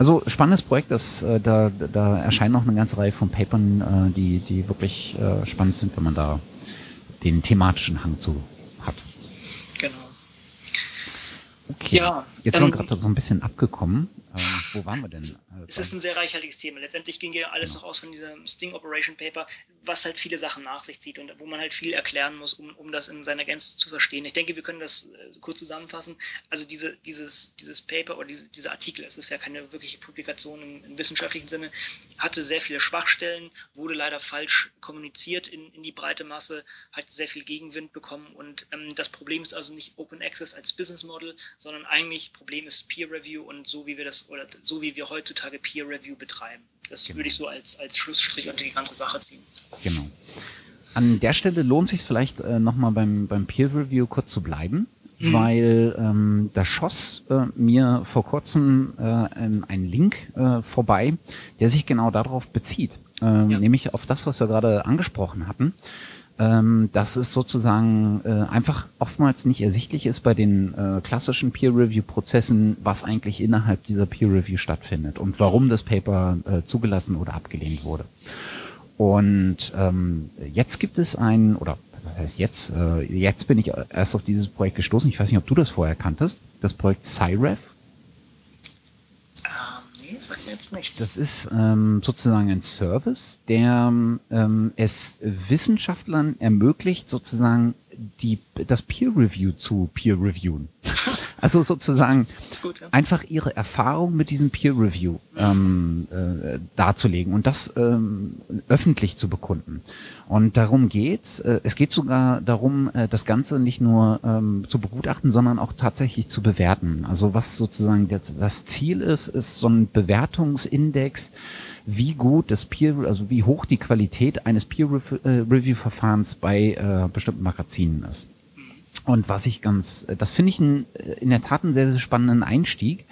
Also spannendes Projekt, das, äh, da, da erscheinen noch eine ganze Reihe von Papern, äh, die, die wirklich äh, spannend sind, wenn man da den thematischen Hang zu hat. Genau. Okay. Ja, Jetzt ähm, sind wir gerade so ein bisschen abgekommen. Ähm, wo waren wir denn? Es ist ein sehr reichhaltiges Thema. Letztendlich ging ja alles genau. noch aus von diesem Sting Operation Paper, was halt viele Sachen nach sich zieht und wo man halt viel erklären muss, um, um das in seiner Gänze zu verstehen. Ich denke, wir können das äh, kurz zusammenfassen. Also diese, dieses, dieses Paper oder diese, dieser Artikel, es ist ja keine wirkliche Publikation im, im, wissenschaftlichen Sinne, hatte sehr viele Schwachstellen, wurde leider falsch kommuniziert in, in die breite Masse, hat sehr viel Gegenwind bekommen und ähm, das Problem ist also nicht Open Access als Business Model, sondern eigentlich Problem ist Peer Review und so wie wir das oder so wie wir heutzutage Peer Review betreiben. Das genau. würde ich so als, als Schlussstrich unter die ganze Sache ziehen. Genau. An der Stelle lohnt sich vielleicht äh, nochmal beim, beim Peer Review kurz zu bleiben, mhm. weil ähm, da schoss äh, mir vor kurzem äh, ein, ein Link äh, vorbei, der sich genau darauf bezieht. Äh, ja. Nämlich auf das, was wir gerade angesprochen hatten ähm, dass es sozusagen äh, einfach oftmals nicht ersichtlich ist bei den äh, klassischen Peer-Review-Prozessen, was eigentlich innerhalb dieser Peer-Review stattfindet und warum das Paper äh, zugelassen oder abgelehnt wurde. Und ähm, jetzt gibt es ein, oder was heißt jetzt, äh, jetzt bin ich erst auf dieses Projekt gestoßen, ich weiß nicht, ob du das vorher kanntest, das Projekt CyRef sagt mir jetzt nichts. Das ist ähm, sozusagen ein Service, der ähm, es Wissenschaftlern ermöglicht, sozusagen die, das Peer Review zu Peer Reviewen. Also sozusagen *laughs* gut, ja. einfach ihre Erfahrung mit diesem Peer Review ähm, äh, darzulegen und das ähm, öffentlich zu bekunden. Und darum geht's. Äh, es geht sogar darum, äh, das Ganze nicht nur ähm, zu begutachten, sondern auch tatsächlich zu bewerten. Also was sozusagen das, das Ziel ist, ist so ein Bewertungsindex, wie gut das Peer, also wie hoch die Qualität eines Peer äh, bei äh, bestimmten Magazinen ist. Und was ich ganz, das finde ich ein, in der Tat einen sehr, sehr spannenden Einstieg,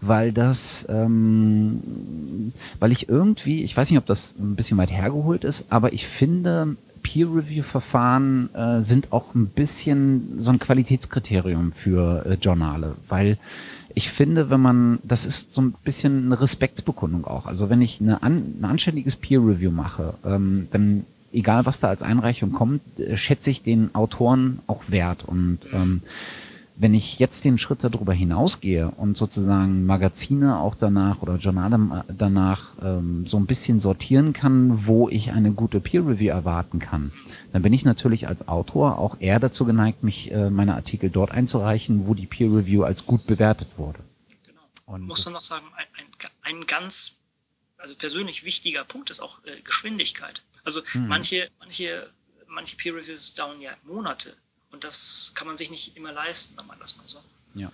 weil das, ähm, weil ich irgendwie, ich weiß nicht, ob das ein bisschen weit hergeholt ist, aber ich finde, Peer-Review-Verfahren äh, sind auch ein bisschen so ein Qualitätskriterium für äh, Journale, weil ich finde, wenn man, das ist so ein bisschen eine Respektsbekundung auch. Also wenn ich eine an, ein anständiges Peer-Review mache, ähm, dann egal was da als Einreichung kommt, äh, schätze ich den Autoren auch wert. Und ähm, wenn ich jetzt den Schritt darüber hinausgehe und sozusagen Magazine auch danach oder Journale danach ähm, so ein bisschen sortieren kann, wo ich eine gute Peer Review erwarten kann, dann bin ich natürlich als Autor auch eher dazu geneigt, mich äh, meine Artikel dort einzureichen, wo die Peer Review als gut bewertet wurde. Genau. Und muss dann noch sagen, ein, ein, ein, ganz also persönlich wichtiger Punkt ist auch äh, Geschwindigkeit. Also hm. manche manche manche Peer Reviews dauern ja Monate und das kann man sich nicht immer leisten, wenn man das mal so. Ja.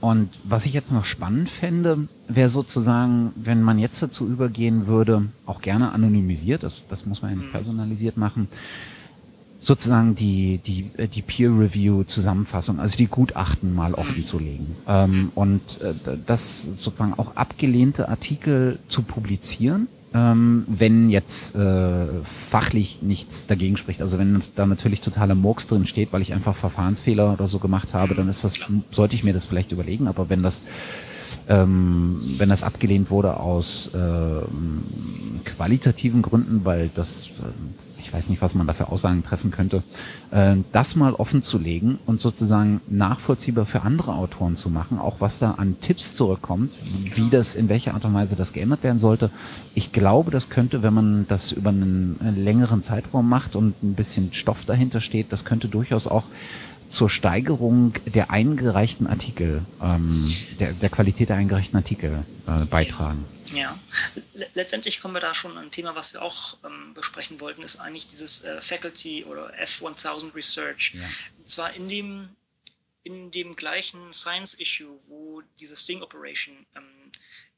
Und was ich jetzt noch spannend fände, wäre sozusagen, wenn man jetzt dazu übergehen würde, auch gerne anonymisiert, das, das muss man ja nicht mhm. personalisiert machen, sozusagen die, die, äh, die Peer-Review-Zusammenfassung, also die Gutachten mal offen zu legen. Ähm, und äh, das sozusagen auch abgelehnte Artikel zu publizieren ähm, wenn jetzt äh, fachlich nichts dagegen spricht. Also wenn da natürlich totaler Murks drin steht, weil ich einfach Verfahrensfehler oder so gemacht habe, dann ist das, sollte ich mir das vielleicht überlegen. Aber wenn das, ähm, wenn das abgelehnt wurde aus äh, qualitativen Gründen, weil das äh, ich weiß nicht, was man dafür Aussagen treffen könnte, äh, das mal offen zu legen und sozusagen nachvollziehbar für andere Autoren zu machen, auch was da an Tipps zurückkommt, wie das, in welcher Art und Weise das geändert werden sollte. Ich glaube, das könnte, wenn man das über einen längeren Zeitraum macht und ein bisschen Stoff dahinter steht, das könnte durchaus auch zur Steigerung der eingereichten Artikel, ähm, der, der Qualität der eingereichten Artikel äh, beitragen. Ja, letztendlich kommen wir da schon an ein Thema, was wir auch ähm, besprechen wollten, ist eigentlich dieses äh, Faculty oder F1000 Research. Ja. Und zwar in dem, in dem gleichen Science-Issue, wo diese Sting Operation ähm,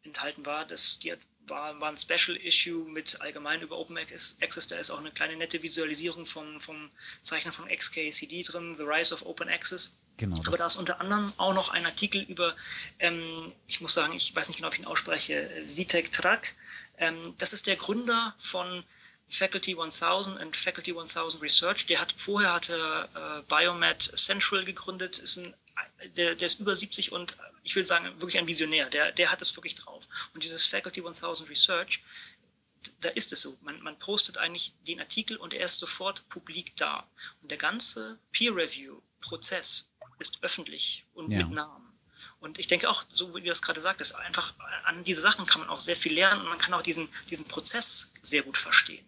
enthalten war, das die war, war ein Special Issue mit allgemein über Open Access. Da ist auch eine kleine nette Visualisierung vom, vom Zeichner von XKCD drin, The Rise of Open Access. Genau, Aber da ist unter anderem auch noch ein Artikel über, ähm, ich muss sagen, ich weiß nicht genau, ob ich ihn ausspreche, Vitek Trak. Ähm, das ist der Gründer von Faculty 1000 und Faculty 1000 Research. Der hat vorher hatte äh, Biomed Central gegründet, ist ein, der, der ist über 70 und ich würde sagen, wirklich ein Visionär. Der, der hat es wirklich drauf. Und dieses Faculty 1000 Research, da ist es so. Man, man postet eigentlich den Artikel und er ist sofort publik da. Und der ganze Peer-Review-Prozess ist öffentlich und ja. mit Namen. Und ich denke auch, so wie du das gerade sagtest, einfach an diese Sachen kann man auch sehr viel lernen und man kann auch diesen, diesen Prozess sehr gut verstehen.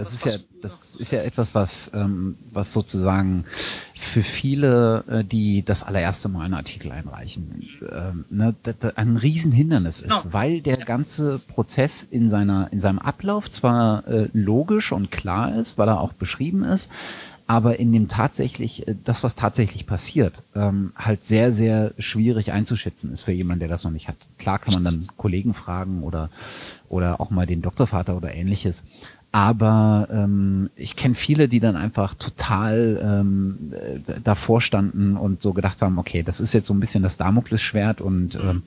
Das ist ja, das ist ja etwas, was, ähm, was sozusagen für viele, äh, die das allererste Mal einen Artikel einreichen, ähm, ne, ein Riesenhindernis ist, weil der ganze Prozess in seiner, in seinem Ablauf zwar äh, logisch und klar ist, weil er auch beschrieben ist, aber in dem tatsächlich, äh, das, was tatsächlich passiert, ähm, halt sehr, sehr schwierig einzuschätzen ist für jemanden, der das noch nicht hat. Klar kann man dann Kollegen fragen oder, oder auch mal den Doktorvater oder ähnliches. Aber ähm, ich kenne viele, die dann einfach total ähm, davor standen und so gedacht haben, okay, das ist jetzt so ein bisschen das Damoklesschwert und ähm,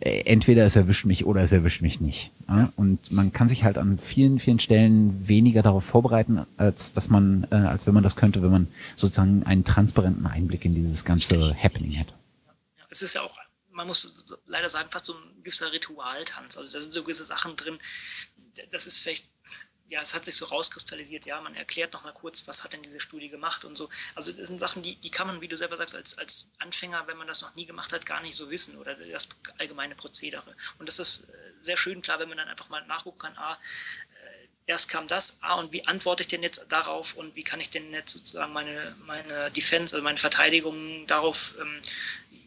entweder es erwischt mich oder es erwischt mich nicht. Ja? Und man kann sich halt an vielen, vielen Stellen weniger darauf vorbereiten, als dass man, äh, als wenn man das könnte, wenn man sozusagen einen transparenten Einblick in dieses ganze Happening hätte. Es ist ja auch, man muss leider sagen, fast so ein gewisser Ritualtanz. Also da sind so gewisse Sachen drin. Das ist vielleicht ja, es hat sich so rauskristallisiert, ja, man erklärt nochmal kurz, was hat denn diese Studie gemacht und so. Also das sind Sachen, die, die kann man, wie du selber sagst, als, als Anfänger, wenn man das noch nie gemacht hat, gar nicht so wissen oder das allgemeine Prozedere. Und das ist äh, sehr schön klar, wenn man dann einfach mal nachgucken kann, ah, äh, erst kam das, ah, und wie antworte ich denn jetzt darauf und wie kann ich denn jetzt sozusagen meine, meine Defense, also meine Verteidigung darauf ähm,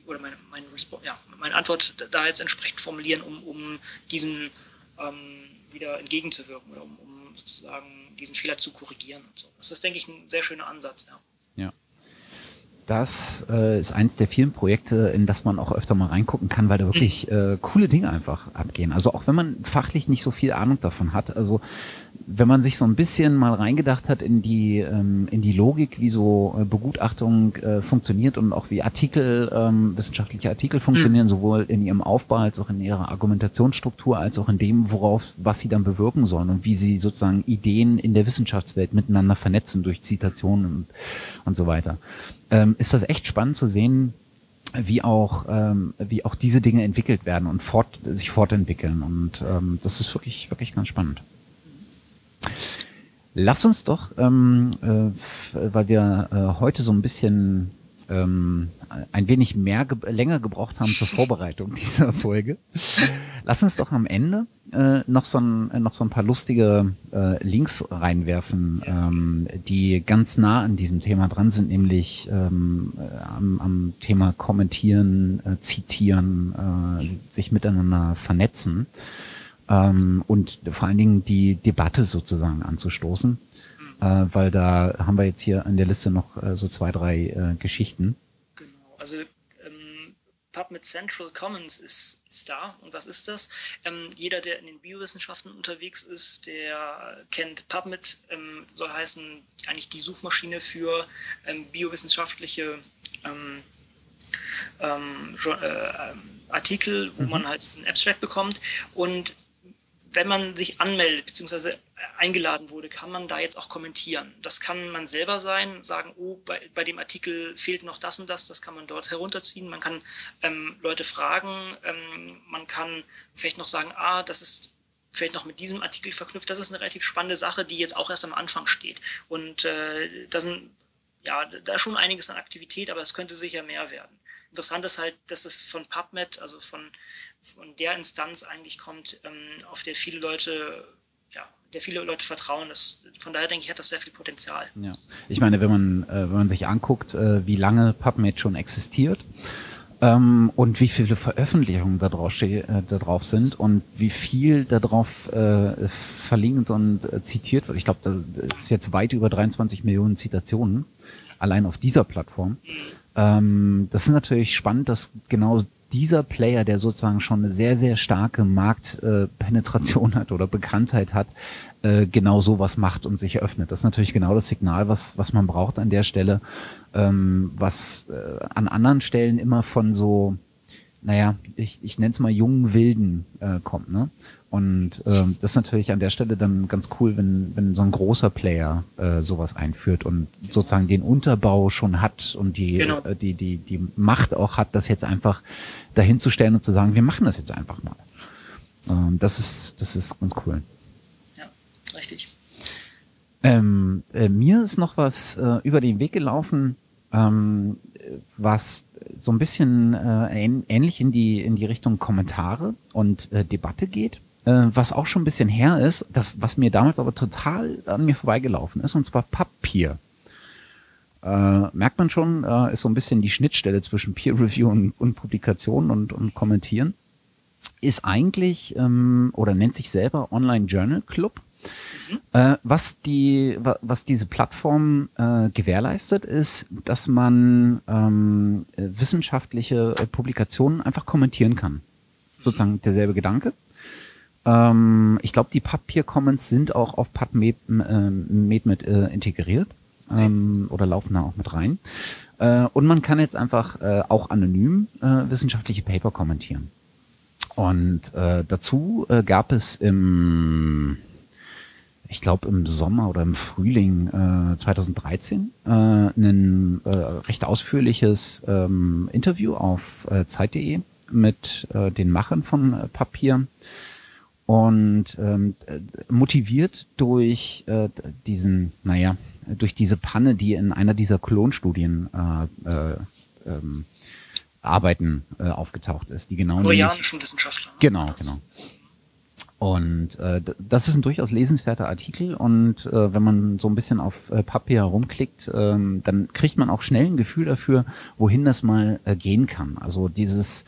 oder meine, meine, ja, meine Antwort da jetzt entsprechend formulieren, um, um diesen ähm, wieder entgegenzuwirken oder um, um sozusagen diesen Fehler zu korrigieren und so. Das ist, denke ich, ein sehr schöner Ansatz, ja. Ja. Das äh, ist eins der vielen Projekte, in das man auch öfter mal reingucken kann, weil da wirklich mhm. äh, coole Dinge einfach abgehen. Also auch wenn man fachlich nicht so viel Ahnung davon hat. Also wenn man sich so ein bisschen mal reingedacht hat in die ähm, in die Logik, wie so äh, Begutachtung äh, funktioniert und auch wie Artikel ähm, wissenschaftliche Artikel funktionieren, mhm. sowohl in ihrem Aufbau als auch in ihrer Argumentationsstruktur als auch in dem, worauf was sie dann bewirken sollen und wie sie sozusagen Ideen in der Wissenschaftswelt miteinander vernetzen durch Zitationen und, und so weiter, ähm, ist das echt spannend zu sehen, wie auch ähm, wie auch diese Dinge entwickelt werden und fort, sich fortentwickeln und ähm, das ist wirklich wirklich ganz spannend. Lass uns doch, ähm, äh, weil wir äh, heute so ein bisschen ähm, ein wenig mehr ge länger gebraucht haben zur Vorbereitung *laughs* dieser Folge, lass uns doch am Ende äh, noch so ein noch so ein paar lustige äh, Links reinwerfen, ähm, die ganz nah an diesem Thema dran sind, nämlich ähm, äh, am, am Thema kommentieren, äh, zitieren, äh, sich miteinander vernetzen ähm, und vor allen Dingen die Debatte sozusagen anzustoßen. Äh, weil da haben wir jetzt hier an der Liste noch äh, so zwei, drei äh, Geschichten. Genau, also ähm, PubMed Central Commons ist, ist da und was ist das? Ähm, jeder, der in den Biowissenschaften unterwegs ist, der kennt PubMed, ähm, soll heißen eigentlich die Suchmaschine für ähm, biowissenschaftliche ähm, ähm, äh, Artikel, wo mhm. man halt einen Abstract bekommt. Und wenn man sich anmeldet bzw. eingeladen wurde, kann man da jetzt auch kommentieren. Das kann man selber sein, sagen, oh, bei, bei dem Artikel fehlt noch das und das, das kann man dort herunterziehen. Man kann ähm, Leute fragen, ähm, man kann vielleicht noch sagen, ah, das ist vielleicht noch mit diesem Artikel verknüpft. Das ist eine relativ spannende Sache, die jetzt auch erst am Anfang steht. Und äh, da sind ja da schon einiges an Aktivität, aber es könnte sicher mehr werden. Interessant ist halt, dass es von PubMed, also von, von der Instanz eigentlich kommt, ähm, auf der viele Leute der viele Leute vertrauen. Das, von daher denke ich, hat das sehr viel Potenzial. Ja. Ich meine, wenn man, äh, wenn man sich anguckt, äh, wie lange PubMed schon existiert, ähm, und wie viele Veröffentlichungen da drauf, äh, da drauf sind und wie viel da drauf äh, verlinkt und äh, zitiert wird. Ich glaube, das ist jetzt weit über 23 Millionen Zitationen allein auf dieser Plattform. Ähm, das ist natürlich spannend, dass genau dieser Player, der sozusagen schon eine sehr, sehr starke Marktpenetration äh, hat oder Bekanntheit hat, äh, genau sowas macht und sich öffnet. Das ist natürlich genau das Signal, was, was man braucht an der Stelle, ähm, was äh, an anderen Stellen immer von so, naja, ich, ich nenne es mal jungen Wilden äh, kommt. Ne? Und ähm, das ist natürlich an der Stelle dann ganz cool, wenn, wenn so ein großer Player äh, sowas einführt und sozusagen den Unterbau schon hat und die, genau. äh, die, die, die Macht auch hat, das jetzt einfach dahinzustellen und zu sagen, wir machen das jetzt einfach mal. Ähm, das ist, das ist ganz cool. Ja, richtig. Ähm, äh, mir ist noch was äh, über den Weg gelaufen, ähm, was so ein bisschen äh, ähnlich in die in die Richtung Kommentare und äh, Debatte geht, äh, was auch schon ein bisschen her ist, das, was mir damals aber total an mir vorbeigelaufen ist, und zwar Papier. Äh, merkt man schon, äh, ist so ein bisschen die Schnittstelle zwischen Peer Review und, und Publikation und, und Kommentieren. Ist eigentlich ähm, oder nennt sich selber Online Journal Club äh, was die, was diese Plattform äh, gewährleistet, ist, dass man ähm, wissenschaftliche äh, Publikationen einfach kommentieren kann. Sozusagen derselbe Gedanke. Ähm, ich glaube, die Papier-Comments sind auch auf PubMed mit äh, integriert ähm, oder laufen da auch mit rein. Äh, und man kann jetzt einfach äh, auch anonym äh, wissenschaftliche Paper kommentieren. Und äh, dazu äh, gab es im ich glaube im Sommer oder im Frühling äh, 2013 äh, ein äh, recht ausführliches ähm, Interview auf äh, Zeit.de mit äh, den Machern von äh, Papier und ähm, motiviert durch äh, diesen, naja, durch diese Panne, die in einer dieser Klonstudien äh, äh, ähm, Arbeiten äh, aufgetaucht ist, die genau koreanischen Wissenschaftler. Genau, genau. Und äh, das ist ein durchaus lesenswerter Artikel und äh, wenn man so ein bisschen auf äh, Papier herumklickt, ähm, dann kriegt man auch schnell ein Gefühl dafür, wohin das mal äh, gehen kann. Also dieses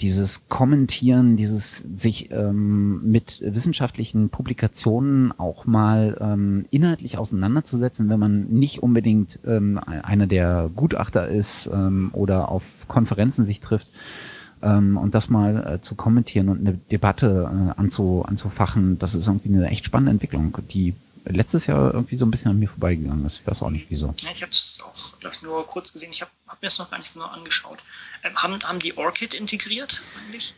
dieses Kommentieren, dieses sich ähm, mit wissenschaftlichen Publikationen auch mal ähm, inhaltlich auseinanderzusetzen, wenn man nicht unbedingt ähm, einer der Gutachter ist ähm, oder auf Konferenzen sich trifft ähm, und das mal äh, zu kommentieren und eine Debatte äh, anzu, anzufachen, das ist irgendwie eine echt spannende Entwicklung, die letztes Jahr irgendwie so ein bisschen an mir vorbeigegangen ist. Ich weiß auch nicht wieso. Ja, ich habe es auch, glaube ich, nur kurz gesehen. Ich habe hab mir das noch gar nicht genau angeschaut. Ähm, haben, haben die Orchid integriert eigentlich?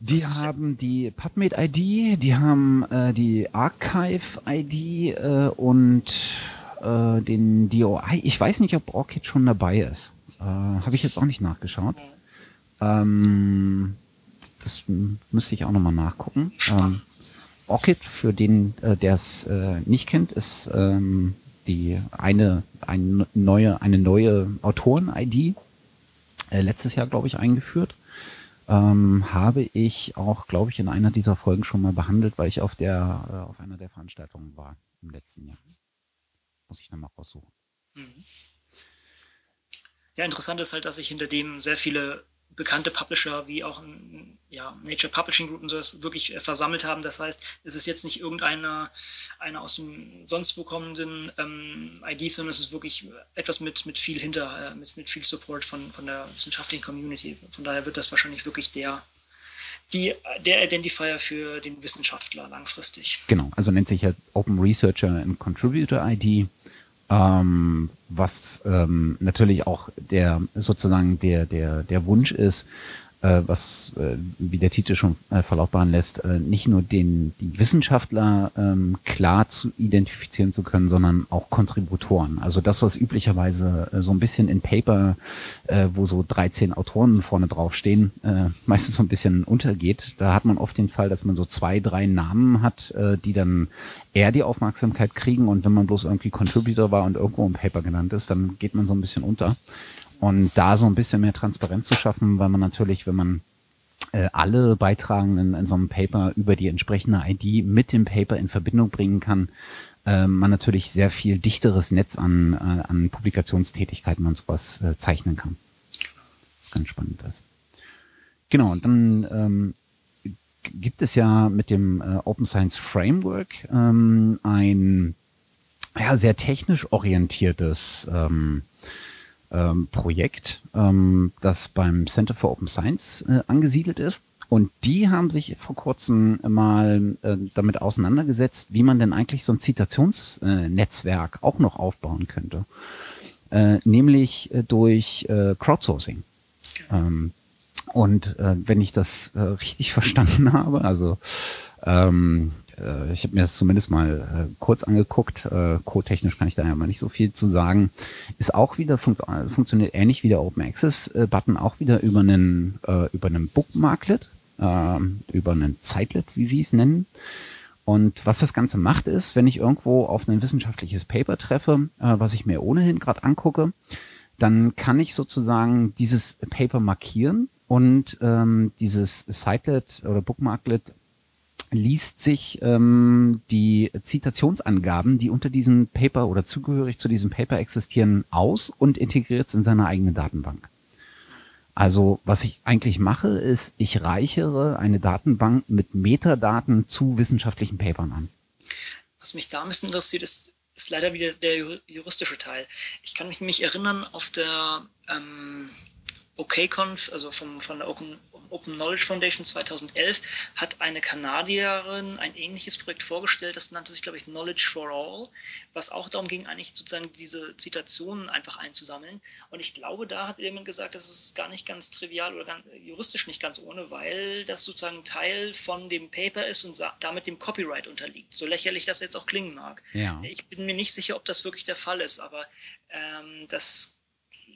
Die haben die PubMed-ID, die haben äh, die Archive-ID äh, und äh, den DOI. Ich weiß nicht, ob Orchid schon dabei ist. Äh, Habe ich jetzt auch nicht nachgeschaut. Ähm, das müsste ich auch nochmal nachgucken. Ähm, Orchid, für den, äh, der es äh, nicht kennt, ist ähm, die eine, eine neue, eine neue Autoren-ID, äh, letztes Jahr, glaube ich, eingeführt. Ähm, habe ich auch, glaube ich, in einer dieser Folgen schon mal behandelt, weil ich auf der, äh, auf einer der Veranstaltungen war im letzten Jahr. Muss ich nochmal raussuchen. Mhm. Ja, interessant ist halt, dass sich hinter dem sehr viele bekannte Publisher wie auch ja, Nature Publishing Group und so wirklich äh, versammelt haben. Das heißt, es ist jetzt nicht irgendeiner einer aus dem sonst wo kommenden ähm, ID, sondern es ist wirklich etwas mit, mit viel hinter, äh, mit, mit viel Support von, von der wissenschaftlichen Community. Von daher wird das wahrscheinlich wirklich der, die, der Identifier für den Wissenschaftler langfristig. Genau, also nennt sich ja Open Researcher and Contributor ID ähm, was ähm, natürlich auch der sozusagen der der der Wunsch ist, äh, was, äh, wie der Titel schon äh, verlautbaren lässt, äh, nicht nur den die Wissenschaftler ähm, klar zu identifizieren zu können, sondern auch Kontributoren. Also das, was üblicherweise äh, so ein bisschen in Paper, äh, wo so 13 Autoren vorne drauf stehen, äh, meistens so ein bisschen untergeht. Da hat man oft den Fall, dass man so zwei, drei Namen hat, äh, die dann eher die Aufmerksamkeit kriegen und wenn man bloß irgendwie Contributor war und irgendwo im Paper genannt ist, dann geht man so ein bisschen unter. Und da so ein bisschen mehr Transparenz zu schaffen, weil man natürlich, wenn man äh, alle Beitragenden in so einem Paper über die entsprechende ID mit dem Paper in Verbindung bringen kann, äh, man natürlich sehr viel dichteres Netz an, äh, an Publikationstätigkeiten und sowas äh, zeichnen kann. Was ganz spannend ist. Genau, und dann ähm, gibt es ja mit dem äh, Open Science Framework ähm, ein ja, sehr technisch orientiertes ähm, ähm, Projekt, ähm, das beim Center for Open Science äh, angesiedelt ist. Und die haben sich vor kurzem mal äh, damit auseinandergesetzt, wie man denn eigentlich so ein Zitationsnetzwerk äh, auch noch aufbauen könnte. Äh, nämlich äh, durch Crowdsourcing. Und äh, wenn ich das äh, richtig *laughs* verstanden habe, also ähm, äh, ich habe mir das zumindest mal äh, kurz angeguckt. Äh, Code-technisch kann ich da ja mal nicht so viel zu sagen. Ist auch wieder fun funktioniert ähnlich wie der Open Access äh, Button, auch wieder über einen äh, über einen Bookmarklet, äh, über einen Zeitlet, wie sie es nennen. Und was das Ganze macht, ist, wenn ich irgendwo auf ein wissenschaftliches Paper treffe, äh, was ich mir ohnehin gerade angucke, dann kann ich sozusagen dieses Paper markieren und ähm, dieses Sitelet oder Bookmarklet liest sich ähm, die Zitationsangaben, die unter diesem Paper oder zugehörig zu diesem Paper existieren, aus und integriert es in seine eigene Datenbank. Also was ich eigentlich mache, ist, ich reichere eine Datenbank mit Metadaten zu wissenschaftlichen Papern an. Was mich da ein bisschen interessiert, ist, ist leider wieder der juristische Teil. Ich kann mich nämlich erinnern, auf der ähm, OKConf, also vom, von der Open, Open Knowledge Foundation 2011 hat eine Kanadierin ein ähnliches Projekt vorgestellt, das nannte sich, glaube ich, Knowledge for All, was auch darum ging, eigentlich sozusagen diese Zitationen einfach einzusammeln. Und ich glaube, da hat jemand gesagt, das ist gar nicht ganz trivial oder ganz, juristisch nicht ganz ohne, weil das sozusagen Teil von dem Paper ist und damit dem Copyright unterliegt. So lächerlich das jetzt auch klingen mag. Ja. Ich bin mir nicht sicher, ob das wirklich der Fall ist, aber ähm, das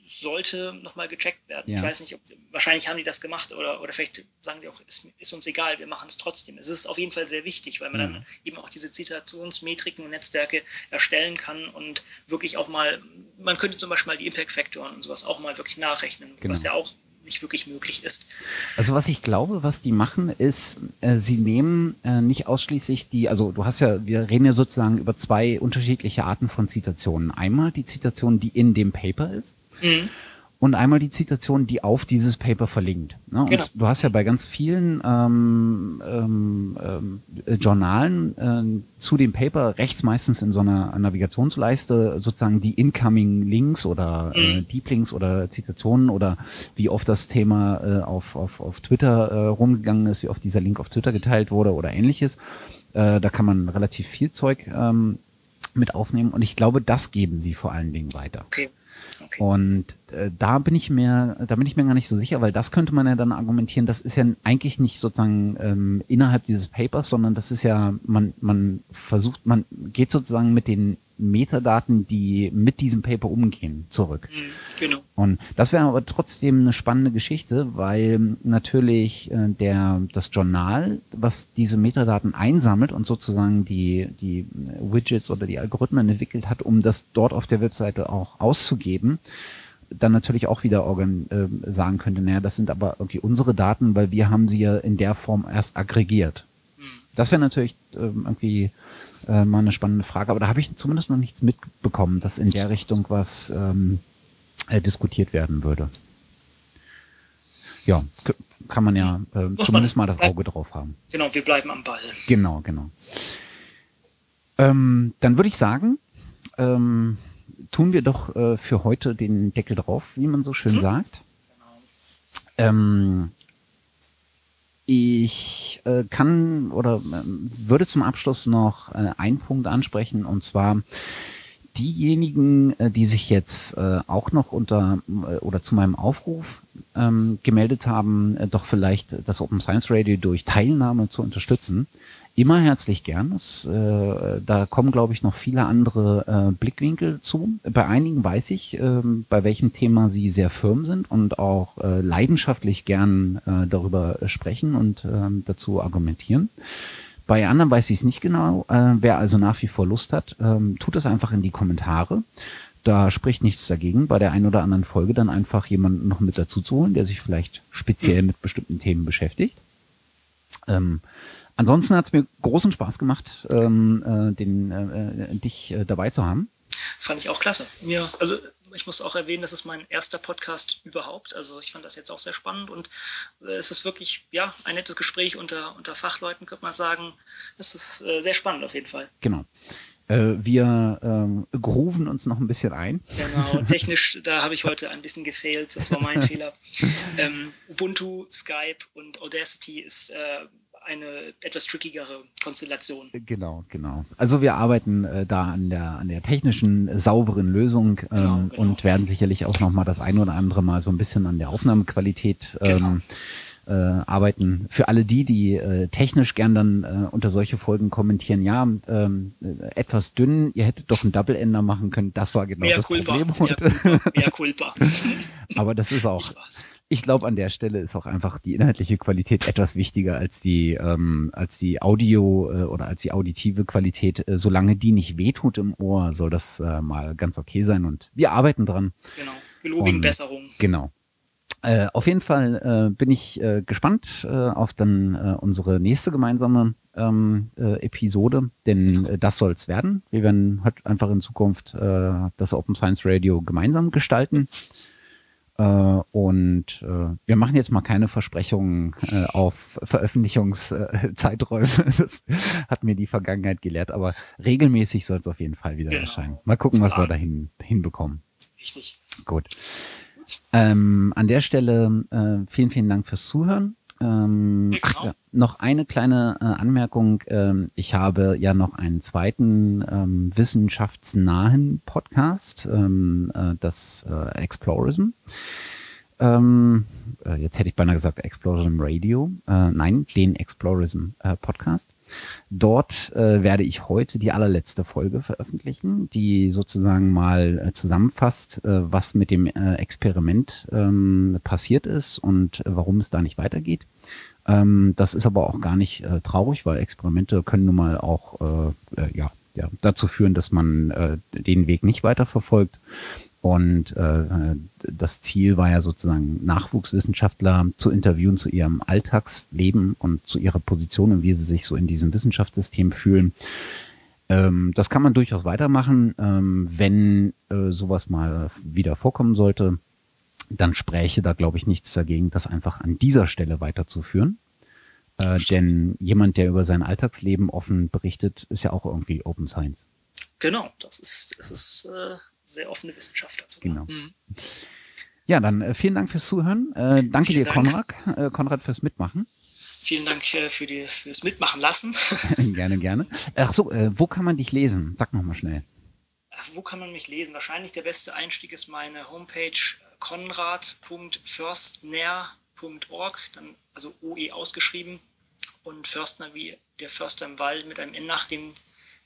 sollte nochmal gecheckt werden. Ja. Ich weiß nicht, ob, wahrscheinlich haben die das gemacht oder, oder vielleicht sagen sie auch, ist, ist uns egal, wir machen es trotzdem. Es ist auf jeden Fall sehr wichtig, weil man mhm. dann eben auch diese Zitationsmetriken und Netzwerke erstellen kann und wirklich auch mal, man könnte zum Beispiel mal die Impact-Faktoren und sowas auch mal wirklich nachrechnen, genau. was ja auch nicht wirklich möglich ist. Also was ich glaube, was die machen, ist, äh, sie nehmen äh, nicht ausschließlich die, also du hast ja, wir reden ja sozusagen über zwei unterschiedliche Arten von Zitationen. Einmal die Zitation, die in dem Paper ist Mhm. Und einmal die Zitation, die auf dieses Paper verlinkt. Ne? Genau. du hast ja bei ganz vielen ähm, ähm, äh, Journalen äh, zu dem Paper rechts meistens in so einer Navigationsleiste sozusagen die incoming Links oder äh, mhm. Deep Links oder Zitationen oder wie oft das Thema äh, auf, auf, auf Twitter äh, rumgegangen ist, wie oft dieser Link auf Twitter geteilt wurde oder ähnliches. Äh, da kann man relativ viel Zeug ähm, mit aufnehmen und ich glaube, das geben sie vor allen Dingen weiter. Okay. Okay. Und äh, da bin ich mir, da bin ich mir gar nicht so sicher, weil das könnte man ja dann argumentieren, das ist ja eigentlich nicht sozusagen ähm, innerhalb dieses Papers, sondern das ist ja, man, man versucht, man geht sozusagen mit den Metadaten, die mit diesem Paper umgehen, zurück. Mhm, genau. Und das wäre aber trotzdem eine spannende Geschichte, weil natürlich äh, der das Journal, was diese Metadaten einsammelt und sozusagen die die Widgets oder die Algorithmen entwickelt hat, um das dort auf der Webseite auch auszugeben, dann natürlich auch wieder organ, äh, sagen könnte, naja, das sind aber irgendwie unsere Daten, weil wir haben sie ja in der Form erst aggregiert. Mhm. Das wäre natürlich äh, irgendwie äh, mal eine spannende Frage, aber da habe ich zumindest noch nichts mitbekommen, dass in der Richtung was ähm, äh, diskutiert werden würde. Ja, kann man ja äh, zumindest mal das Auge drauf haben. Genau, wir bleiben am Ball. Genau, genau. Ähm, dann würde ich sagen, ähm, tun wir doch äh, für heute den Deckel drauf, wie man so schön mhm. sagt. Genau. Ähm, ich äh, kann oder äh, würde zum Abschluss noch äh, einen Punkt ansprechen und zwar diejenigen, äh, die sich jetzt äh, auch noch unter äh, oder zu meinem Aufruf ähm, gemeldet haben, äh, doch vielleicht das Open Science Radio durch Teilnahme zu unterstützen, immer herzlich gern. Es, äh, da kommen, glaube ich, noch viele andere äh, Blickwinkel zu. Bei einigen weiß ich, äh, bei welchem Thema sie sehr firm sind und auch äh, leidenschaftlich gern äh, darüber sprechen und äh, dazu argumentieren. Bei anderen weiß ich es nicht genau. Äh, wer also nach wie vor Lust hat, ähm, tut das einfach in die Kommentare. Da spricht nichts dagegen, bei der einen oder anderen Folge dann einfach jemanden noch mit dazu zu holen, der sich vielleicht speziell mit bestimmten Themen beschäftigt. Ähm, ansonsten hat es mir großen Spaß gemacht, ähm, äh, den, äh, äh, dich äh, dabei zu haben. Fand ich auch klasse. Mir, also ich muss auch erwähnen, das ist mein erster Podcast überhaupt. Also ich fand das jetzt auch sehr spannend und äh, es ist wirklich ja ein nettes Gespräch unter, unter Fachleuten, könnte man sagen. Es ist äh, sehr spannend auf jeden Fall. Genau. Äh, wir ähm, grooven uns noch ein bisschen ein. Genau, *laughs* technisch, da habe ich heute ein bisschen gefehlt, das war mein *laughs* Fehler. Ähm, Ubuntu, Skype und Audacity ist äh, eine etwas trickigere Konstellation. Genau, genau. Also wir arbeiten äh, da an der, an der technischen, äh, sauberen Lösung ähm, genau, genau. und werden sicherlich auch noch mal das ein oder andere Mal so ein bisschen an der Aufnahmequalität ähm, genau äh, arbeiten. Für alle die, die äh, technisch gern dann äh, unter solche Folgen kommentieren, ja, ähm, äh, etwas dünn, ihr hättet doch einen Double-Ender machen können, das war genau mehr das culpa, Problem. Mehr culpa, mehr culpa. *laughs* Aber das ist auch, ich glaube, an der Stelle ist auch einfach die inhaltliche Qualität etwas wichtiger als die, ähm, als die Audio äh, oder als die auditive Qualität. Äh, solange die nicht wehtut im Ohr, soll das äh, mal ganz okay sein und wir arbeiten dran. Genau. Gelobigen Besserung. Genau. Äh, auf jeden Fall äh, bin ich äh, gespannt äh, auf dann äh, unsere nächste gemeinsame ähm, äh, Episode, denn das soll es werden. Wir werden halt einfach in Zukunft das Open Science Radio gemeinsam gestalten. Äh, und äh, wir machen jetzt mal keine Versprechungen äh, auf Veröffentlichungszeiträume. *laughs* das hat mir die Vergangenheit gelehrt, aber regelmäßig soll es auf jeden Fall wieder genau. erscheinen. Mal gucken, was wir da hin, hinbekommen. Richtig. Gut. Ähm, an der Stelle äh, vielen, vielen Dank fürs Zuhören. Ähm, ach, ja, noch eine kleine äh, Anmerkung. Ähm, ich habe ja noch einen zweiten ähm, wissenschaftsnahen Podcast, ähm, äh, das äh, Explorism. Ähm, äh, jetzt hätte ich beinahe gesagt Explorism Radio. Äh, nein, den Explorism äh, Podcast. Dort äh, werde ich heute die allerletzte Folge veröffentlichen, die sozusagen mal äh, zusammenfasst, äh, was mit dem Experiment ähm, passiert ist und warum es da nicht weitergeht. Ähm, das ist aber auch gar nicht traurig, weil Experimente können nun mal auch ja, ja, dazu führen, dass man den Weg nicht weiterverfolgt. Und äh, das Ziel war ja sozusagen Nachwuchswissenschaftler zu interviewen zu ihrem Alltagsleben und zu ihrer Position und wie sie sich so in diesem Wissenschaftssystem fühlen. Ähm, das kann man durchaus weitermachen, ähm, wenn äh, sowas mal wieder vorkommen sollte. Dann spräche da, glaube ich, nichts dagegen, das einfach an dieser Stelle weiterzuführen. Äh, denn jemand, der über sein Alltagsleben offen berichtet, ist ja auch irgendwie Open Science. Genau, das ist, das ist äh sehr offene Wissenschaftler. Sogar. Genau. Mhm. Ja, dann äh, vielen Dank fürs Zuhören. Äh, danke vielen dir, Dank. Konrad, äh, Konrad, fürs Mitmachen. Vielen Dank äh, für die, fürs Mitmachen lassen. *laughs* gerne, gerne. Ach so, äh, wo kann man dich lesen? Sag noch mal schnell. Wo kann man mich lesen? Wahrscheinlich der beste Einstieg ist meine Homepage konrad.förstner.org, dann also OE ausgeschrieben und Förstner wie der Förster im Wald mit einem N nach dem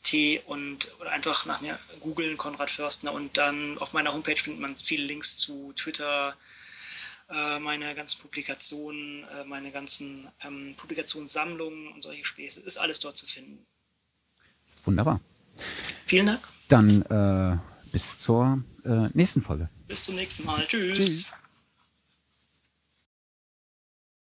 T und oder einfach nach mir googeln, Konrad Förstner und dann auf meiner Homepage findet man viele Links zu Twitter, äh, meine ganzen Publikationen, äh, meine ganzen ähm, Publikationssammlungen und solche Späße. Ist alles dort zu finden. Wunderbar. Vielen Dank. Dann äh, bis zur äh, nächsten Folge. Bis zum nächsten Mal. Tschüss. Tschüss.